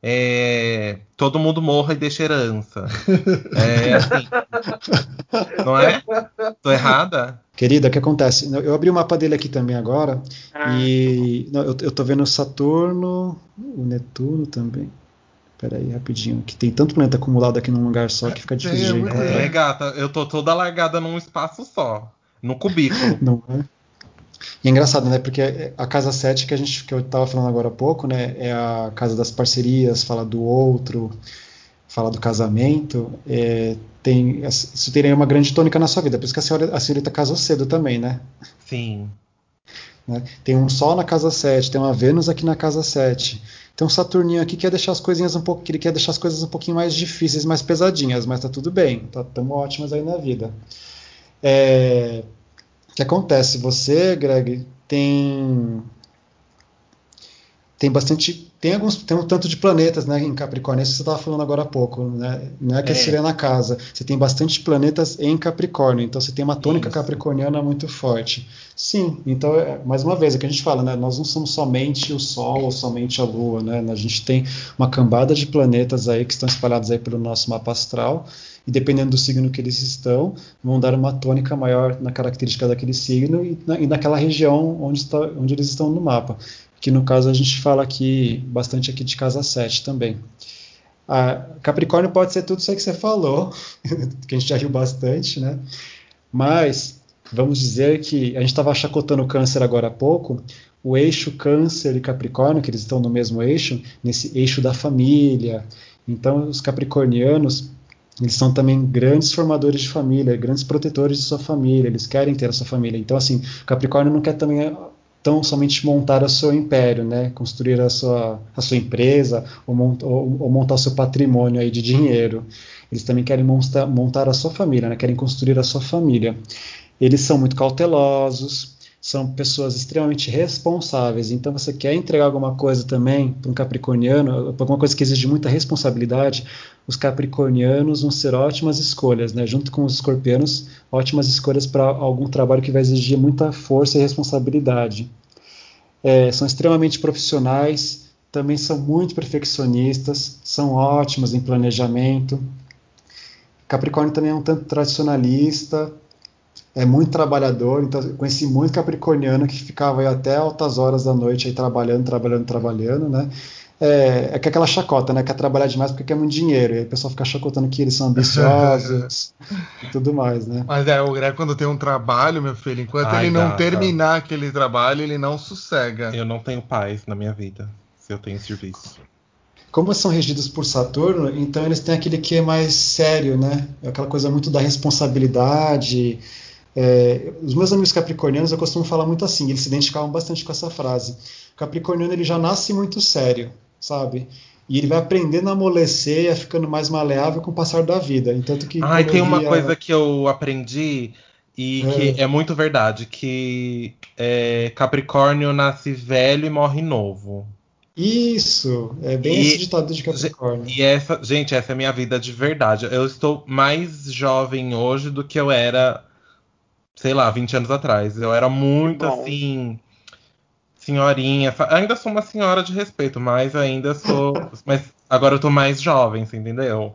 é, todo mundo morra e deixa herança. É assim. não é? Tô errada? Querida, o que acontece? Eu abri o mapa dele aqui também agora. Ah. E não, eu, eu tô vendo o Saturno, o Netuno também. Pera aí, rapidinho, que tem tanto planeta acumulado aqui num lugar só que fica difícil é, de É, gata, eu tô toda largada num espaço só, no cubículo. Não é? E é engraçado, né? Porque a casa 7 que a gente que eu estava falando agora há pouco, né? É a casa das parcerias, fala do outro, fala do casamento. É, tem, isso teria uma grande tônica na sua vida. Por isso que a, senhora, a senhorita casou cedo também, né? Sim. Né? Tem um Sol na casa 7, tem uma Vênus aqui na casa 7. Tem um Saturninho aqui que quer deixar as coisinhas um pouco, ele quer deixar as coisas um pouquinho mais difíceis, mais pesadinhas, mas tá tudo bem, tá, tamo ótimas aí na vida. É, o que acontece? Você, Greg, tem tem bastante tem alguns tem um tanto de planetas né em Capricórnio. Isso você estava falando agora há pouco né? Não é que é. seria na casa. Você tem bastante planetas em Capricórnio. Então você tem uma tônica isso. capricorniana muito forte. Sim então é, mais uma vez é que a gente fala né? Nós não somos somente o Sol ou somente a Lua né? A gente tem uma cambada de planetas aí que estão espalhados aí pelo nosso mapa astral. E dependendo do signo que eles estão, vão dar uma tônica maior na característica daquele signo e, na, e naquela região onde, está, onde eles estão no mapa. Que no caso a gente fala aqui bastante aqui de casa 7 também. A Capricórnio pode ser tudo isso aí que você falou, que a gente já riu bastante, né? Mas vamos dizer que a gente estava chacotando o câncer agora há pouco, o eixo câncer e capricórnio, que eles estão no mesmo eixo, nesse eixo da família. Então, os capricornianos, eles são também grandes formadores de família, grandes protetores de sua família, eles querem ter a sua família. Então, assim, Capricórnio não quer também tão somente montar o seu império, né? construir a sua, a sua empresa ou, mont, ou, ou montar o seu patrimônio aí de dinheiro. Eles também querem montar, montar a sua família, né? querem construir a sua família. Eles são muito cautelosos, são pessoas extremamente responsáveis. Então, você quer entregar alguma coisa também para um capricorniano, alguma coisa que exige muita responsabilidade, os capricornianos vão ser ótimas escolhas, né? Junto com os escorpianos, ótimas escolhas para algum trabalho que vai exigir muita força e responsabilidade. É, são extremamente profissionais, também são muito perfeccionistas, são ótimos em planejamento. Capricórnio também é um tanto tradicionalista, é muito trabalhador, então eu conheci muito capricorniano que ficava aí até altas horas da noite aí trabalhando, trabalhando, trabalhando, né? É, é que aquela chacota, né? Quer trabalhar demais porque quer muito dinheiro. E aí o pessoal fica chacotando que eles são ambiciosos e tudo mais, né? Mas é, o Greg, quando tem um trabalho, meu filho, enquanto Ai, ele não terminar aquele trabalho, ele não sossega. Eu não tenho paz na minha vida se eu tenho serviço. Como são regidos por Saturno, então eles têm aquele que é mais sério, né? Aquela coisa muito da responsabilidade, é, os meus amigos capricornianos eu costumo falar muito assim, eles se identificavam bastante com essa frase. O capricorniano ele já nasce muito sério, sabe? E ele vai aprendendo a amolecer e a ficando mais maleável com o passar da vida. Entanto que. Ah, e tem uma coisa que eu aprendi e é. que é muito verdade, que é, Capricórnio nasce velho e morre novo. Isso, é bem e, esse ditado de Capricórnio. E essa, gente, essa é a minha vida de verdade. Eu estou mais jovem hoje do que eu era sei lá, 20 anos atrás. Eu era muito assim, senhorinha. Ainda sou uma senhora de respeito, mas ainda sou. mas agora eu tô mais jovem, você entendeu?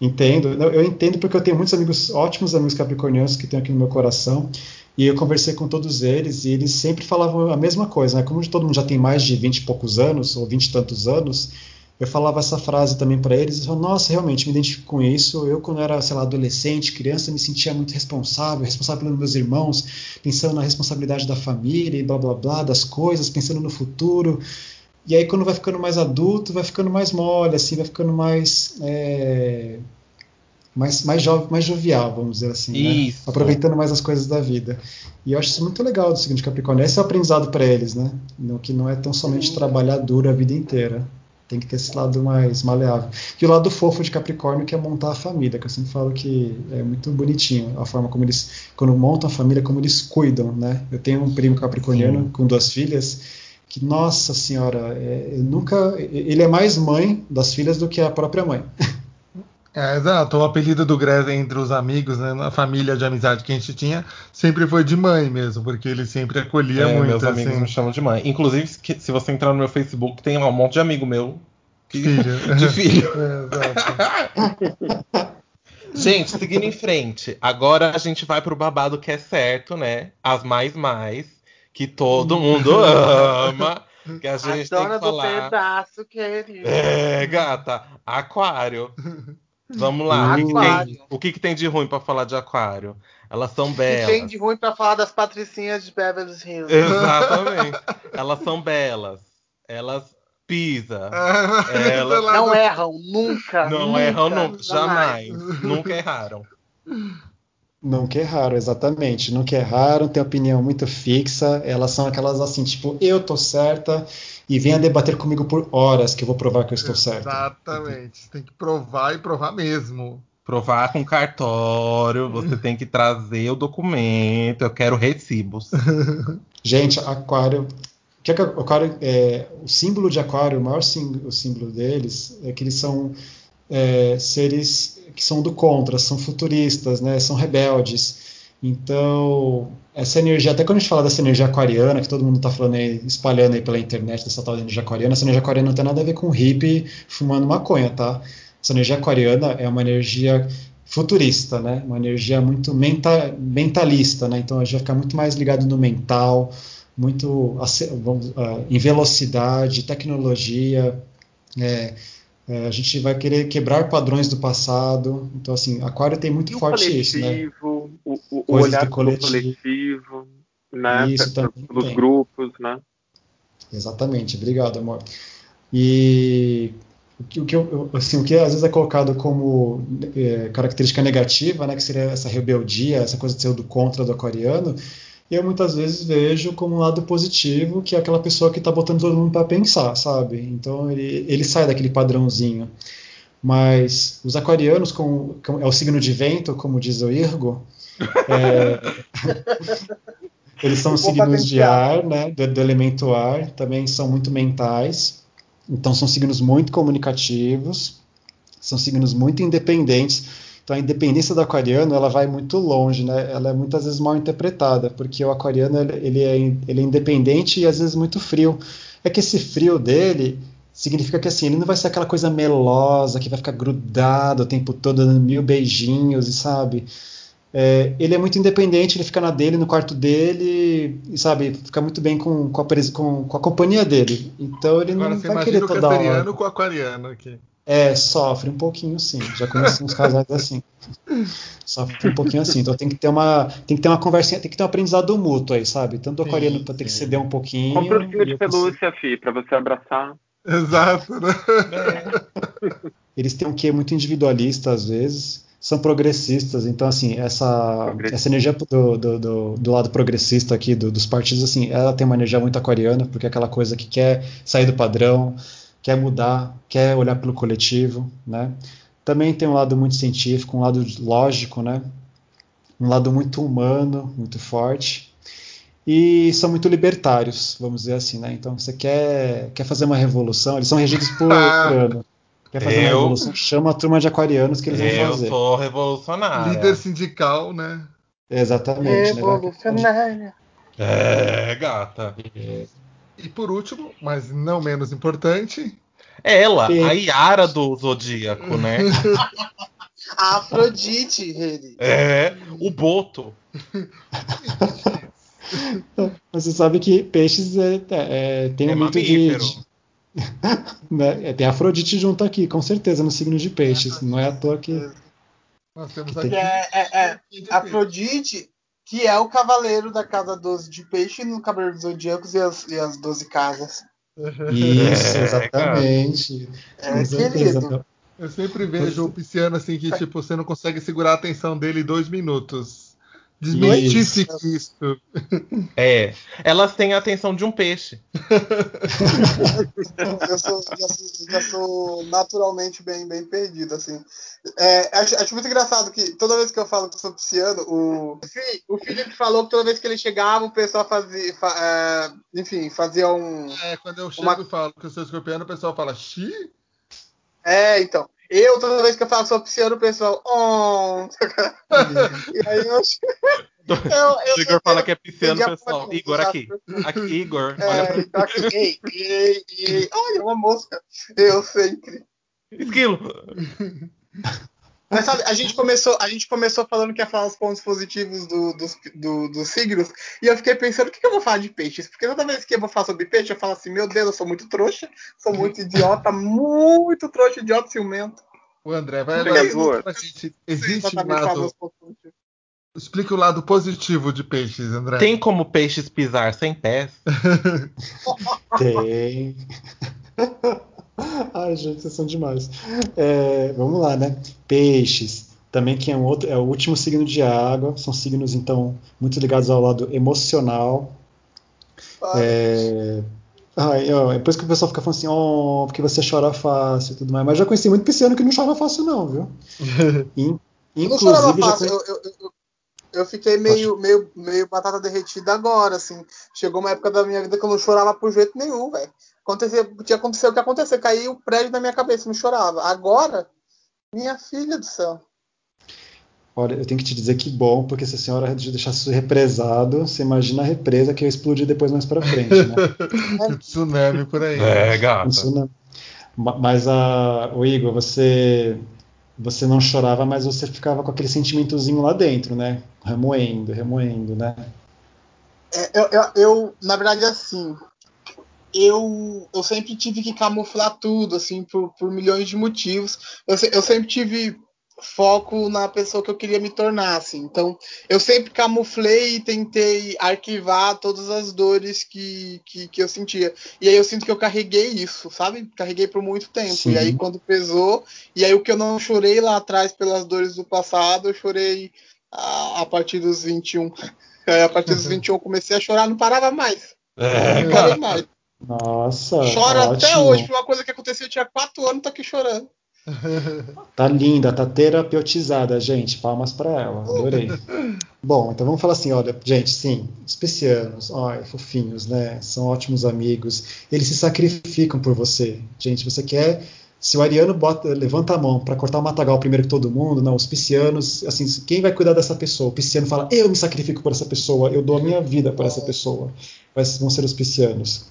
Entendo. Eu entendo porque eu tenho muitos amigos, ótimos amigos capricornianos que tenho aqui no meu coração. E eu conversei com todos eles e eles sempre falavam a mesma coisa, né? Como todo mundo já tem mais de 20 e poucos anos, ou 20 e tantos anos, eu falava essa frase também para eles, e falavam, nossa, realmente me identifico com isso. Eu, quando era, sei lá, adolescente, criança, me sentia muito responsável, responsável pelos meus irmãos, pensando na responsabilidade da família e blá blá blá, das coisas, pensando no futuro. E aí, quando vai ficando mais adulto, vai ficando mais mole, assim, vai ficando mais. É, mais, mais, jovem, mais jovial, vamos dizer assim, né? aproveitando mais as coisas da vida. E eu acho isso muito legal do seguinte Capricórnio. Esse é o aprendizado para eles, né? que não é tão somente trabalhar duro a vida inteira. Tem que ter esse lado mais maleável. E o lado fofo de Capricórnio, que é montar a família, que eu sempre falo que é muito bonitinho a forma como eles, quando montam a família, como eles cuidam, né? Eu tenho um primo capricorniano Sim. com duas filhas, que, nossa senhora, é, nunca. Ele é mais mãe das filhas do que a própria mãe. É, exato. O apelido do Greg entre os amigos, né, na família de amizade que a gente tinha, sempre foi de mãe mesmo, porque ele sempre acolhia é, muito. Meus amigos assim. me chamam de mãe. Inclusive, se você entrar no meu Facebook, tem um monte de amigo meu Filho. De filho. É, exato. Gente, seguindo em frente. Agora a gente vai pro babado que é certo, né? As mais mais. Que todo mundo ama. Que a gente a tem dona que do falar. pedaço, querido. É, gata. Aquário. Vamos lá. O que, que tem, o que que tem de ruim pra falar de aquário? Elas são belas. tem de ruim pra falar das patricinhas de Beverly Hills. Exatamente. Elas são belas. Elas pisam. Ela- Sei lá, Não erram, nunca. Não nunca, erram nunca. Jamais. nunca erraram. Nunca erraram, exatamente. Nunca erraram, tem opinião muito fixa. Elas são aquelas assim, tipo, eu tô certa e venha debater comigo por horas que eu vou provar que eu estou. Exatamente. Você tem que provar e provar mesmo. Provar com cartório, você tem que trazer o documento. Eu quero recibos. Gente, aquário. O que é que aquário é, o símbolo de aquário, o maior sim- o símbolo deles é que eles são é, seres que são do contra, são futuristas, né? São rebeldes. Então, essa energia, até quando a gente fala dessa energia aquariana, que todo mundo está falando aí, espalhando aí pela internet, dessa tal de energia aquariana, essa energia aquariana não tem nada a ver com hippie fumando maconha, tá? Essa energia aquariana é uma energia futurista, né? Uma energia muito menta, mentalista, né? Então a gente vai ficar muito mais ligado no mental, muito vamos, ah, em velocidade, tecnologia. é, é, a gente vai querer quebrar padrões do passado. Então assim, Aquário tem muito E forte isso, né? coletivo, o, o- o Coisas olhar do coletivo. coletivo, né? Isso tem. grupos, né? Exatamente, obrigado, amor. E o que, eu- assim, o que às vezes é colocado como é, característica negativa, né, que seria essa rebeldia, essa coisa de ser do contra do aquariano, eu muitas vezes vejo como um lado positivo, que é aquela pessoa que está botando todo mundo para pensar, sabe? Então ele, ele sai daquele padrãozinho. Mas os aquarianos, com, com- é o signo de vento, como diz o Irgo, é, eles são signos de ar, né, do, do elemento ar, também são muito mentais, então são signos muito comunicativos, são signos muito independentes. Então a independência do aquariano ela vai muito longe, né? Ela é muitas vezes mal interpretada, porque o aquariano ele, é, ele é independente e às vezes muito frio. É que esse frio dele significa que assim ele não vai ser aquela coisa melosa que vai ficar grudado o tempo todo dando mil beijinhos e sabe? É, ele é muito independente, ele fica na dele, no quarto dele, e sabe, fica muito bem com, com, a, com- com a companhia dele. Então ele Agora não você vai querer o toda hora. com o aquariano aqui. É, sofre um pouquinho sim. Já conheci uns casais assim. Sofre um pouquinho assim. Então tem que ter uma, tem que ter uma conversinha, tem que ter um aprendizado mútuo aí, sabe? Tanto o aquariano para ter que ceder um pouquinho. Compra um ursinho e de eu consigo- pelúcia, Fi, pra você abraçar. Exato, né? Eles têm um quê muito individualista às vezes, são progressistas, então assim, essa, essa energia do, do, do, do lado progressista aqui, do- dos partidos, assim, ela tem uma energia muito aquariana, porque é aquela coisa que quer sair do padrão, quer mudar, quer olhar pelo coletivo, né? Também tem um lado muito científico, um lado lógico, né? Um lado muito humano, muito forte. E são muito libertários, vamos dizer assim, né? Então você quer, quer fazer uma revolução, eles são regidos por Ah. Urano. Quer fazer uma Eu- revolução, chama a turma de aquarianos que eles vão Eu fazer. sou revolucionária. Líder sindical, né? Exatamente, né? Revolucionária. É, gata. E por último, mas não menos importante, Ela, Sim. a Yara do Zodíaco, né? A Afrodite, ele. É, o Boto. Você sabe que peixes é, é, tem É um mito de, mamífero. de-? É, Tem Afrodite junto aqui, com certeza, no signo de peixes. Não é à toa que. nós temos Que aqui. É, é, é Afrodite, que é o cavaleiro da casa 12 de peixe no Cavaleiro dos Zodíacos e as, e as 12 casas. Isso, É, exatamente. É, Com certeza. querido. Eu sempre vejo o pisciano assim que tipo, você não consegue segurar a atenção dele dois minutos. Desmistifique isso. É. Elas têm a atenção de um peixe. Eu sou, já, sou, já sou naturalmente bem, bem perdido, assim. É, acho, acho muito engraçado que toda vez que eu falo que sou pisciano, o, Fi- o Felipe falou que toda vez que ele chegava, o pessoal fazia, fa- é, enfim, fazia um... É, quando eu chego Uma- e falo que eu sou escorpiano, o pessoal fala, xi? É, então. Eu, toda vez que eu falo que sou pisciano, o pessoal... Oh. e aí eu acho... eu, o Igor fala que é pisciano, pessoal. Igor, aqui. Aqui, Igor. É, olha pra... aqui, ei, ei, ei. Olha, uma mosca. Eu sempre. Esquilo. Mas sabe, a gente começou, a gente começou falando que ia falar os pontos positivos do, dos, do, dos signos, e eu fiquei pensando, o que, que, eu vou falar de peixes? Porque toda vez que eu vou falar sobre peixe, eu falo assim, meu Deus, eu sou muito trouxa, sou muito idiota, muito trouxa, idiota, ciumento. O André vai lá pra gente. Existe um lado. Explica o lado positivo de peixes, André. Tem como peixes pisar sem pés? Tem. Ai, gente, vocês são demais. É, vamos lá, né? Peixes, também que é, um outro, é o último signo de água. São signos, então, muito ligados ao lado emocional. É, Ai, ó, depois que o pessoal fica falando assim, ó, oh, porque você chora fácil e tudo mais. Mas já conheci muito pisciano que não chora fácil, não, viu? In, inclusive, não chorava fácil. Eu, eu, eu, eu, fiquei meio, meio, meio batata derretida agora, assim. Chegou uma época da minha vida que eu não chorava por jeito nenhum, velho. Aconteceu, tinha acontecido o que aconteceu, caiu o prédio na minha cabeça, não chorava. Agora, minha filha do céu. Olha, eu tenho que te dizer que bom, porque se a senhora deixasse isso represado, você imagina a represa que ia explodir depois mais para frente, né? tsunami por aí. É, gato. Mas, a, o Igor, você, você não chorava, mas você ficava com aquele sentimentozinho lá dentro, né? Remoendo, remoendo, né? É, eu, eu, eu, na verdade, assim, eu, eu sempre tive que camuflar tudo, assim, por, por milhões de motivos. Eu, eu sempre tive foco na pessoa que eu queria me tornar, assim. Então, eu sempre camuflei e tentei arquivar todas as dores que, que, que, eu sentia. E aí eu sinto que eu carreguei isso, sabe? Carreguei por muito tempo. Sim. E aí quando pesou, e aí o que eu não chorei lá atrás pelas dores do passado, eu chorei a, a partir dos 21. Aí, a partir dos 21 eu comecei a chorar, não parava mais. É, não parei mais. Nossa. Chora ótimo. até hoje, por uma coisa que aconteceu, eu tinha 4 anos, tô aqui chorando. Tá linda, tá terapeutizada, gente. Palmas para ela, adorei. Bom, então vamos falar assim, olha, gente, sim, os piscianos, olha, fofinhos, né? São ótimos amigos. Eles se sacrificam por você. Gente, você quer se o ariano bota, levanta a mão para cortar o matagal primeiro que todo mundo, não, os piscianos, assim, quem vai cuidar dessa pessoa? O pisciano fala, eu me sacrifico por essa pessoa, eu dou a minha vida por essa pessoa. Mas vão ser os piscianos.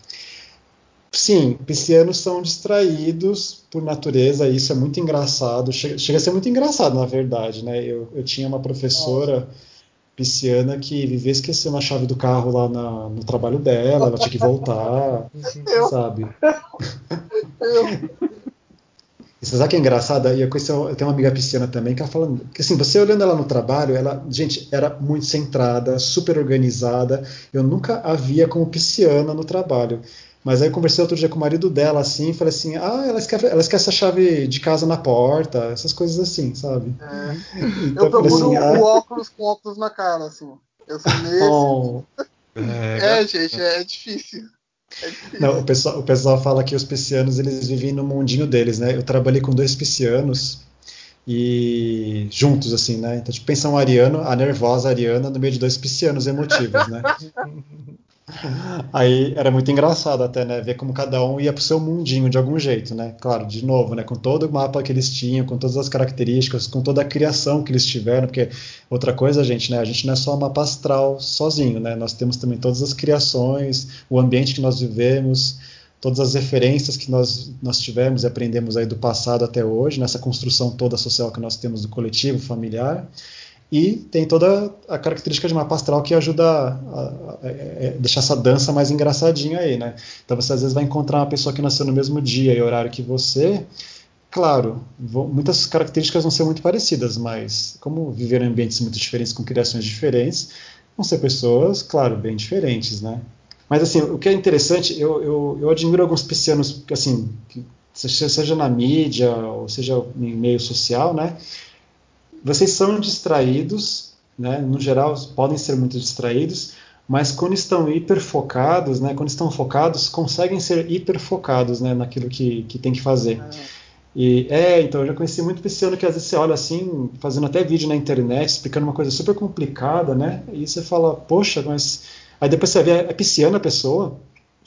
Sim, piscianos são distraídos por natureza, isso é muito engraçado. Chega, chega a ser muito engraçado, na verdade, né? Eu, eu tinha uma professora Nossa. pisciana que vivia esquecendo a chave do carro lá na, no trabalho dela, ela tinha que voltar, eu. sabe? Eu. Você sabe que é engraçado? E eu, conheci, eu tenho uma amiga pisciana também que ela falando que assim, você olhando ela no trabalho, ela, gente, era muito centrada, super organizada. Eu nunca a via como pisciana no trabalho. Mas aí eu conversei outro dia com o marido dela, assim, e falei assim, ah, ela esquece, ela esquece a chave de casa na porta, essas coisas assim, sabe? É. Então, eu procuro assim, ah, o óculos com óculos na cara, assim. Eu sou nesse. Oh. É, é, gente, é difícil. É difícil. Não, o pessoal, o pessoal fala que os piscianos, eles vivem no mundinho deles, né? Eu trabalhei com dois piscianos, e juntos, assim, né? Então, tipo, pensa um ariano, a nervosa ariana, no meio de dois piscianos emotivos, né? Aí era muito engraçado até, né? Ver como cada um ia pro seu mundinho de algum jeito, né? Claro, de novo, né? Com todo o mapa que eles tinham, com todas as características, com toda a criação que eles tiveram, porque outra coisa, gente, né? A gente não é só mapa astral sozinho, né? Nós temos também todas as criações, o ambiente que nós vivemos, todas as referências que nós, nós tivemos e aprendemos aí do passado até hoje, nessa construção toda social que nós temos do coletivo, familiar. E tem toda a característica de mapa astral que ajuda a, a, a, a, deixar essa dança mais engraçadinha aí, né? Então você às vezes vai encontrar uma pessoa que nasceu no mesmo dia e horário que você. Claro, muitas características vão ser muito parecidas, mas como viveram em ambientes muito diferentes, com criações diferentes, vão ser pessoas, claro, bem diferentes, né? Mas assim, o que é interessante, eu, eu, eu admiro alguns piscianos, assim, que, seja na mídia ou seja em meio social, né? Vocês são distraídos, né? no geral podem ser muito distraídos, mas quando estão hiperfocados, né? quando estão focados, conseguem ser hiperfocados né? naquilo que, que tem que fazer. Ah. E é, então eu já conheci muito pisciano que às vezes você olha assim, fazendo até vídeo na internet, explicando uma coisa super complicada, né? E você fala, poxa, mas. Aí depois você vê, é pisciana a pessoa?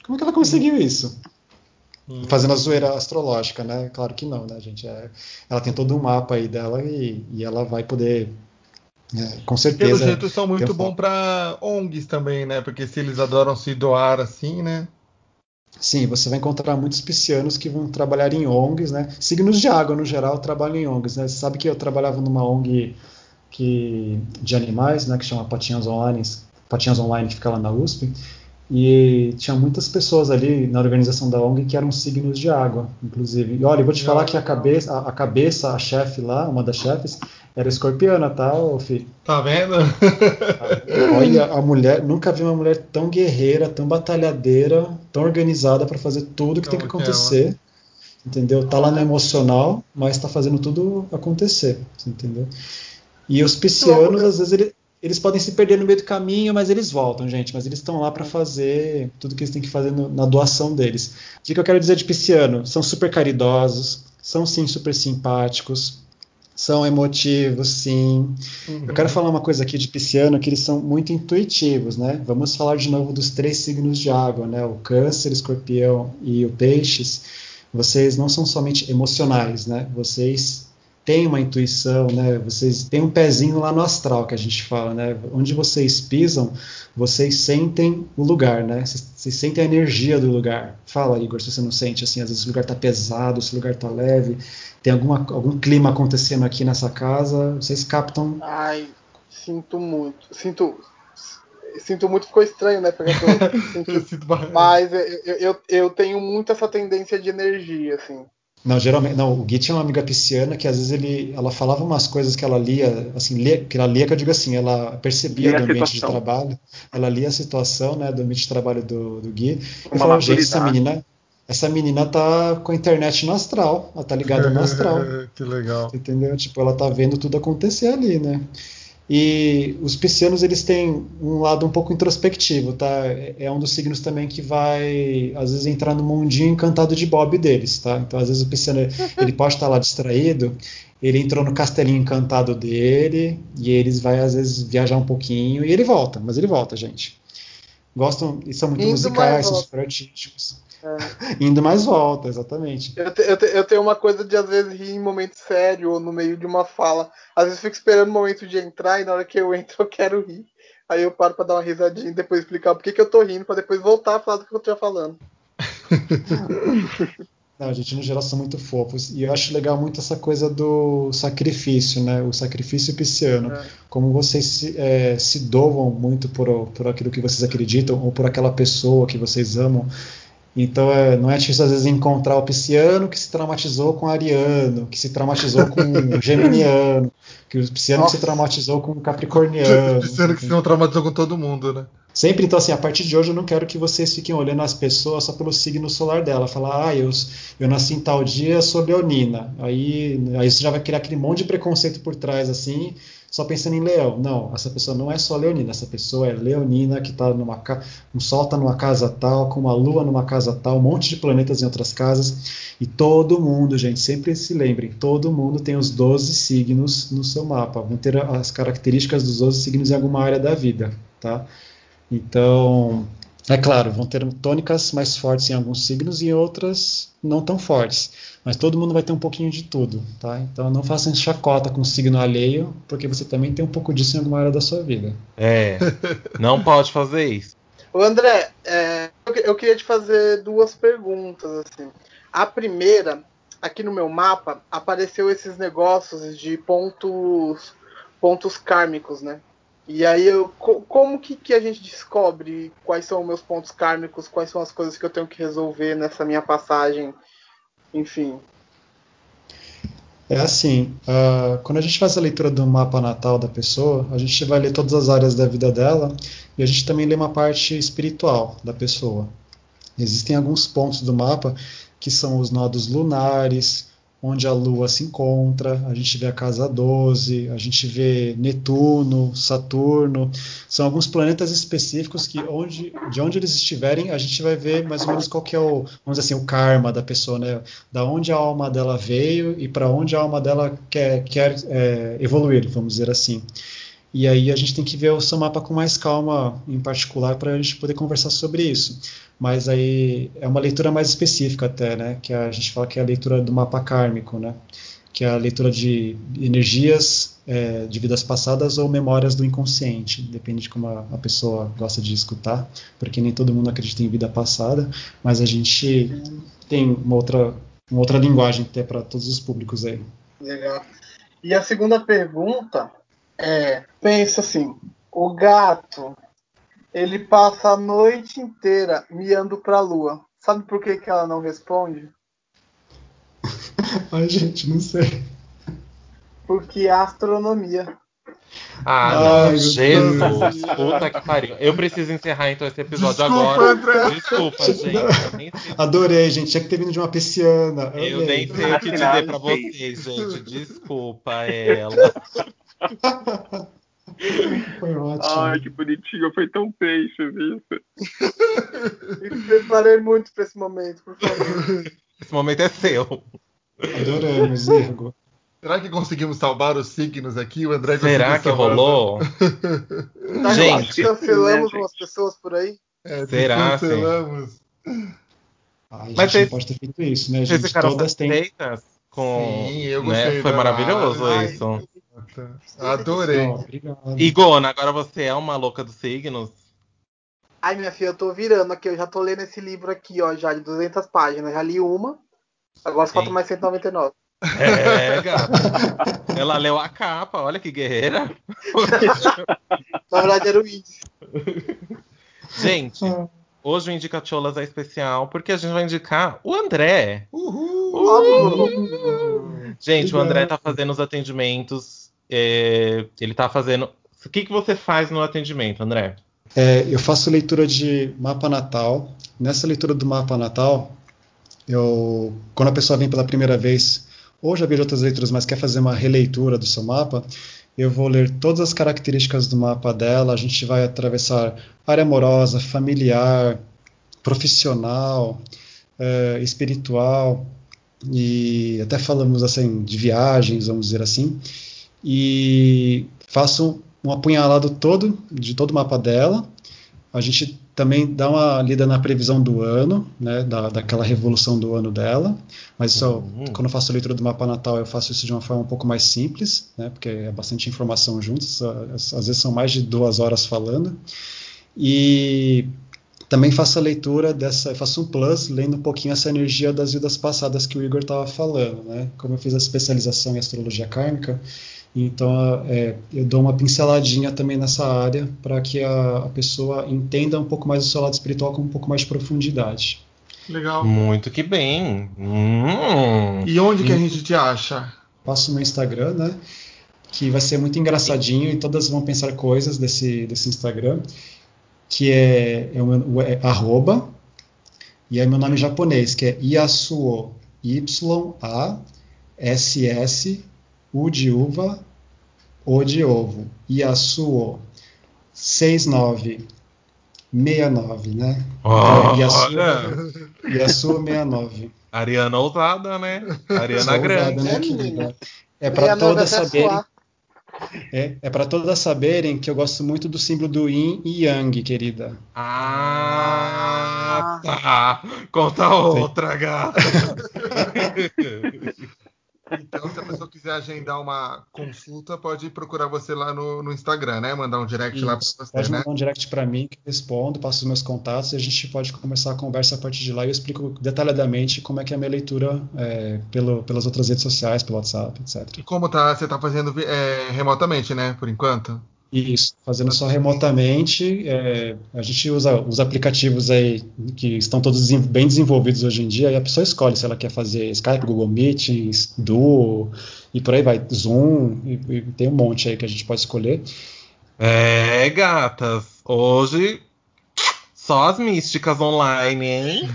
Como é que ela conseguiu isso? Hum. Fazendo a zoeira astrológica, né? Claro que não, né, gente? É, ela tem todo um mapa aí dela e, e ela vai poder É, com certeza. Pelo jeito são muito bons para ONGs também, né? Porque se eles adoram se doar assim, né? Sim, você vai encontrar muitos piscianos que vão trabalhar em ONGs, né? Signos de água, no geral, trabalham em ONGs, né? Você sabe que eu trabalhava numa ONG que, de animais, né? Que chama Patinhas Online, Patinhas Online, que fica lá na USP. E tinha muitas pessoas ali na organização da ONG que eram signos de água, inclusive. E olha, eu vou te falar que a cabeça, a, a cabeça, a chefe lá, uma das chefes, era escorpiana, tá, filho? Tá vendo? olha, a mulher, nunca vi uma mulher tão guerreira, tão batalhadeira, tão organizada para fazer tudo que tem que acontecer. entendeu? Tá lá no emocional, mas tá fazendo tudo acontecer, entendeu? E os piscianos, às vezes, ele, eles podem se perder no meio do caminho, mas eles voltam, gente. Mas eles estão lá para fazer tudo que eles têm que fazer no, na doação deles. O que eu quero dizer de pisciano? São super caridosos, são sim super simpáticos, são emotivos, sim. Uhum. Eu quero falar uma coisa aqui de pisciano, que eles são muito intuitivos, né? Vamos falar de novo dos três signos de água, né? O câncer, o escorpião e o peixes. Vocês não são somente emocionais, né? Vocês têm uma intuição, né? Vocês têm um pezinho lá no astral que a gente fala, né? Onde vocês pisam, vocês sentem o lugar, né? Vocês, vocês sentem a energia do lugar. Fala, Igor, se você não sente assim, às vezes o lugar está pesado, se o lugar está leve, tem alguma, algum clima acontecendo aqui nessa casa, vocês captam. Ai, sinto muito, sinto sinto muito, ficou estranho, né? Porque eu, tô, sinto, mas eu, eu, eu tenho muito essa tendência de energia, assim. Não, geralmente, não, o Gui tinha uma amiga pisciana que às vezes ele, ela falava umas coisas que ela lia, assim, lia, que ela lia, que eu digo assim, ela percebia do ambiente de trabalho, ela lia a situação, né, do ambiente de trabalho do, do Gui, e falava, gente, essa menina, essa menina tá com a internet no astral, ela tá ligada no astral. que legal. Entendeu? Tipo, ela tá vendo tudo acontecer ali, né? E os piscianos eles têm um lado um pouco introspectivo, tá? É um dos signos também que vai às vezes entrar no mundinho encantado de Bob deles, tá? Então às vezes o pisciano ele pode estar lá distraído, ele entrou no castelinho encantado dele e eles vai às vezes viajar um pouquinho e ele volta, mas ele volta, gente. Gostam e são muito Indo musicais, são super artísticos. É. Indo mais volta, exatamente. Eu, te, eu, te, eu, tenho uma coisa de às vezes rir em momento sério ou no meio de uma fala. Às vezes fico esperando o momento de entrar e na hora que eu entro eu quero rir. Aí eu paro pra dar uma risadinha e depois explicar por que, que eu tô rindo, pra depois voltar a falar do que eu tô falando. Não, a gente no geral são muito fofos. E eu acho legal muito essa coisa do sacrifício, né? O sacrifício pisciano. É. Como vocês se, é, se doam muito por, por aquilo que vocês acreditam ou por aquela pessoa que vocês amam. Então é, não é difícil às vezes encontrar o pisciano que se traumatizou com o ariano, que se traumatizou com o geminiano, que o pisciano Nossa. que se traumatizou com o capricorniano. O pisciano que se não traumatizou com todo mundo, né? Sempre, então, assim, a partir de hoje eu não quero que vocês fiquem olhando as pessoas só pelo signo solar dela. Falar, ah, eu, eu nasci em tal dia, sou leonina. Aí, aí você já vai criar aquele monte de preconceito por trás, assim, só pensando em leão. Não, essa pessoa não é só leonina, essa pessoa é leonina que está numa um sol está numa casa tal, com uma lua numa casa tal, um monte de planetas em outras casas. E todo mundo, gente, sempre se lembrem, todo mundo tem os 12 signos no seu mapa, vão ter as características dos 12 signos em alguma área da vida, tá? Então, é claro, vão ter tônicas mais fortes em alguns signos e outras não tão fortes. Mas todo mundo vai ter um pouquinho de tudo, tá? Então não façam chacota com o signo alheio, porque você também tem um pouco disso em alguma área da sua vida. É, não pode fazer isso. O André, é, eu queria te fazer duas perguntas, assim. A primeira, aqui no meu mapa, apareceu esses negócios de pontos, pontos kármicos, né? E aí, eu, como que, que a gente descobre quais são os meus pontos kármicos, quais são as coisas que eu tenho que resolver nessa minha passagem enfim. É assim, uh, quando a gente faz a leitura do mapa natal da pessoa, a gente vai ler todas as áreas da vida dela e a gente também lê uma parte espiritual da pessoa. Existem alguns pontos do mapa que são os nodos lunares, onde a Lua se encontra, a gente vê a casa 12, a gente vê Netuno, Saturno, são alguns planetas específicos que onde, de onde eles estiverem, a gente vai ver mais ou menos qual que é o, vamos assim, o karma da pessoa, né? Da onde a alma dela veio e para onde a alma dela quer, quer é, evoluir, vamos dizer assim. E aí a gente tem que ver o seu mapa com mais calma, em particular, para a gente poder conversar sobre isso mas aí é uma leitura mais específica até, né? Que a gente fala que é a leitura do mapa kármico, né? que é a leitura de energias é, de vidas passadas ou memórias do inconsciente, depende de como a, a, pessoa gosta de escutar, porque nem todo mundo acredita em vida passada, mas a gente tem uma outra, uma outra linguagem até para todos os públicos aí. Legal. E a segunda pergunta é, pensa assim, o gato, ele passa a noite inteira miando para a lua. Sabe por que, que ela não responde? Ai, gente, não sei. Porque é astronomia. Ah, Ai, Jesus! Puta que pariu. Eu preciso encerrar então esse episódio Desculpa, agora. André. Desculpa, gente. Adorei, gente. Tinha que ter vindo de uma pisciana. Eu nem sei o que dizer pra vocês, gente. Desculpa ela. Foi ótimo. Ai, que bonitinho. Foi tão peixe isso. Me preparei muito pra esse momento, por favor. Esse momento é seu. Adoramos, Ergo. Será que conseguimos salvar os signos aqui? O André Será que rolou? Tá, Gente, cancelamos umas pessoas por aí? É, Será? Cancelamos. Ai, Mas vocês não pode ter feito isso, né, gente? Todas têm. Com... Sim, eu né, gostei. Né? Foi maravilhoso Ai, isso. Adorei. obrigado. Igona, agora você é uma louca dos signos? Ai, minha filha, eu tô virando aqui. Eu já tô lendo esse livro aqui, ó, já de 200 páginas. Já li uma. Agora falta mais 199. É, gata. Ela leu a capa, olha que guerreira. Na verdade era o índice. Gente, hoje o Indica Cholas é especial porque a gente vai indicar o André. Uhul! Uhul. Gente, o André tá fazendo os atendimentos. É, ele tá fazendo. O que, que você faz no atendimento, André? É, eu faço leitura de mapa natal. Nessa leitura do mapa natal, eu, quando a pessoa vem pela primeira vez, ou já vejo outras leituras, mas quer fazer uma releitura do seu mapa, eu vou ler todas as características do mapa dela. A gente vai atravessar área amorosa, familiar, profissional, é, espiritual e até falamos assim de viagens, vamos dizer assim. E faço um apunhalado todo de todo o mapa dela. A gente também dá uma lida na previsão do ano, né, da, daquela revolução do ano dela. Mas isso, uhum. quando eu faço a leitura do mapa natal, eu faço isso de uma forma um pouco mais simples, né, porque é bastante informação juntos. Às, às vezes são mais de duas horas falando. E também faço a leitura dessa, faço um plus, lendo um pouquinho essa energia das vidas passadas que o Igor estava falando, né? Como eu fiz a especialização em astrologia kármica, então, é, eu dou uma pinceladinha também nessa área para que a, a, pessoa entenda um pouco mais o seu lado espiritual com um pouco mais de profundidade. Legal. Muito que bem. Hum. E onde que a gente te acha? Passo no Instagram, né? Que vai ser muito engraçadinho e todas vão pensar coisas desse, desse Instagram, que é, é, o, é arroba, e é meu nome japonês, que é Yasuo, Y-A-S-S U de uva, O de ovo, Yasuo 6969, né? Oh, Yasuo, Yasuo 69. Ariana ousada, né? Ariana grande. Ousada, né, querida? É para todas saberem. É, é para todas saberem que eu gosto muito do símbolo do Yin e Yang, querida. Ah, tá. Conta outra, gata. Então, se a pessoa quiser agendar uma consulta, pode procurar você lá no, no Instagram, né? Mandar um direct Isso, lá para você. Pode né? mandar um direct para mim que eu respondo, passo os meus contatos e a gente pode começar a conversa a partir de lá e eu explico detalhadamente como é que é a minha leitura é, pelo, pelas outras redes sociais, pelo WhatsApp, etc. E como tá, você está fazendo é, remotamente, né? Por enquanto? Isso, fazendo só remotamente. É, a gente usa os aplicativos aí que estão todos bem desenvolvidos hoje em dia, e a pessoa escolhe se ela quer fazer Skype, Google Meetings, Duo, e por aí vai, Zoom, e, e tem um monte aí que a gente pode escolher. É, gatas, hoje só as místicas online, hein?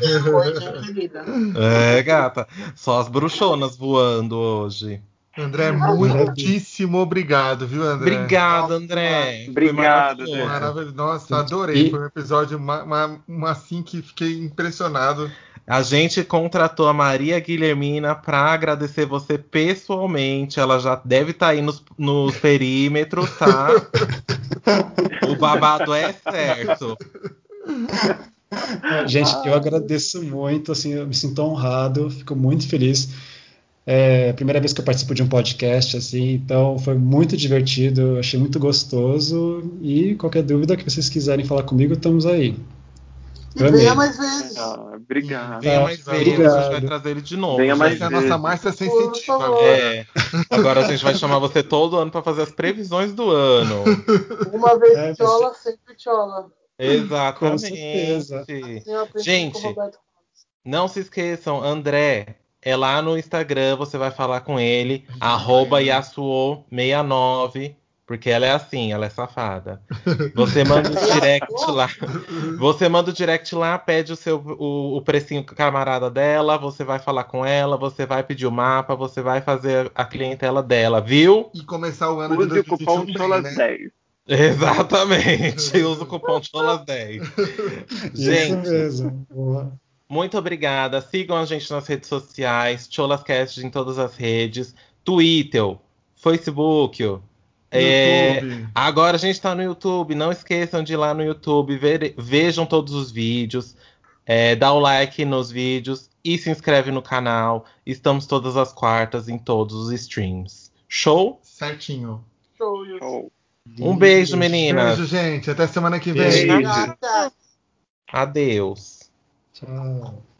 é, gata, só as bruxonas voando hoje. André, muitíssimo obrigado, viu, André? Obrigado, André. Obrigado, André. Maravilhoso. Nossa, adorei. Foi um episódio uma, uma, uma, assim que fiquei impressionado. A gente contratou a Maria Guilhermina para agradecer você pessoalmente. Ela já deve estar tá aí nos, nos perímetros, tá? o babado é certo. Gente, eu agradeço muito, assim, eu me sinto honrado, fico muito feliz É a primeira vez que eu participo de um podcast, assim, então foi muito divertido, achei muito gostoso. E qualquer dúvida que vocês quiserem falar comigo, estamos aí. E venha mais vezes. Ah, obrigado. Venha mais vezes, a obrigado. gente vai trazer ele de novo. Venha mais é a nossa Márcia sensitiva agora. É. Agora a gente vai chamar você todo ano pra fazer as previsões do ano. Uma vez É, tchola, sempre tchola. Exatamente. certeza. Assim Gente. com. Não se esqueçam, André, é lá no Instagram, você vai falar com ele, arroba Yasuo69, porque ela é assim, ela é safada. Você manda o direct lá. Você manda o direct lá, pede o seu o, o precinho camarada dela, você vai falar com ela, você vai pedir o mapa, você vai fazer a clientela dela, viu? E começar o ano de Use o cupom 2021 bem, CHOLAS10. né? Exatamente. Usa o cupom CHOLAS10. Isso Gente, mesmo. Boa. Muito obrigada. Sigam a gente nas redes sociais, Cholascast em todas as redes, Twitter, Facebook. é, YouTube. agora a gente está no YouTube. Não esqueçam de ir lá no YouTube, ver- vejam todos os vídeos, é, dá o like nos vídeos e se inscreve no canal. Estamos todas as quartas em todos os streams. Show? Certinho. Show. Show. Um beijo, meninas. Beijo, gente. Até semana que vem. Beijo. Obrigada. Adeus. じ。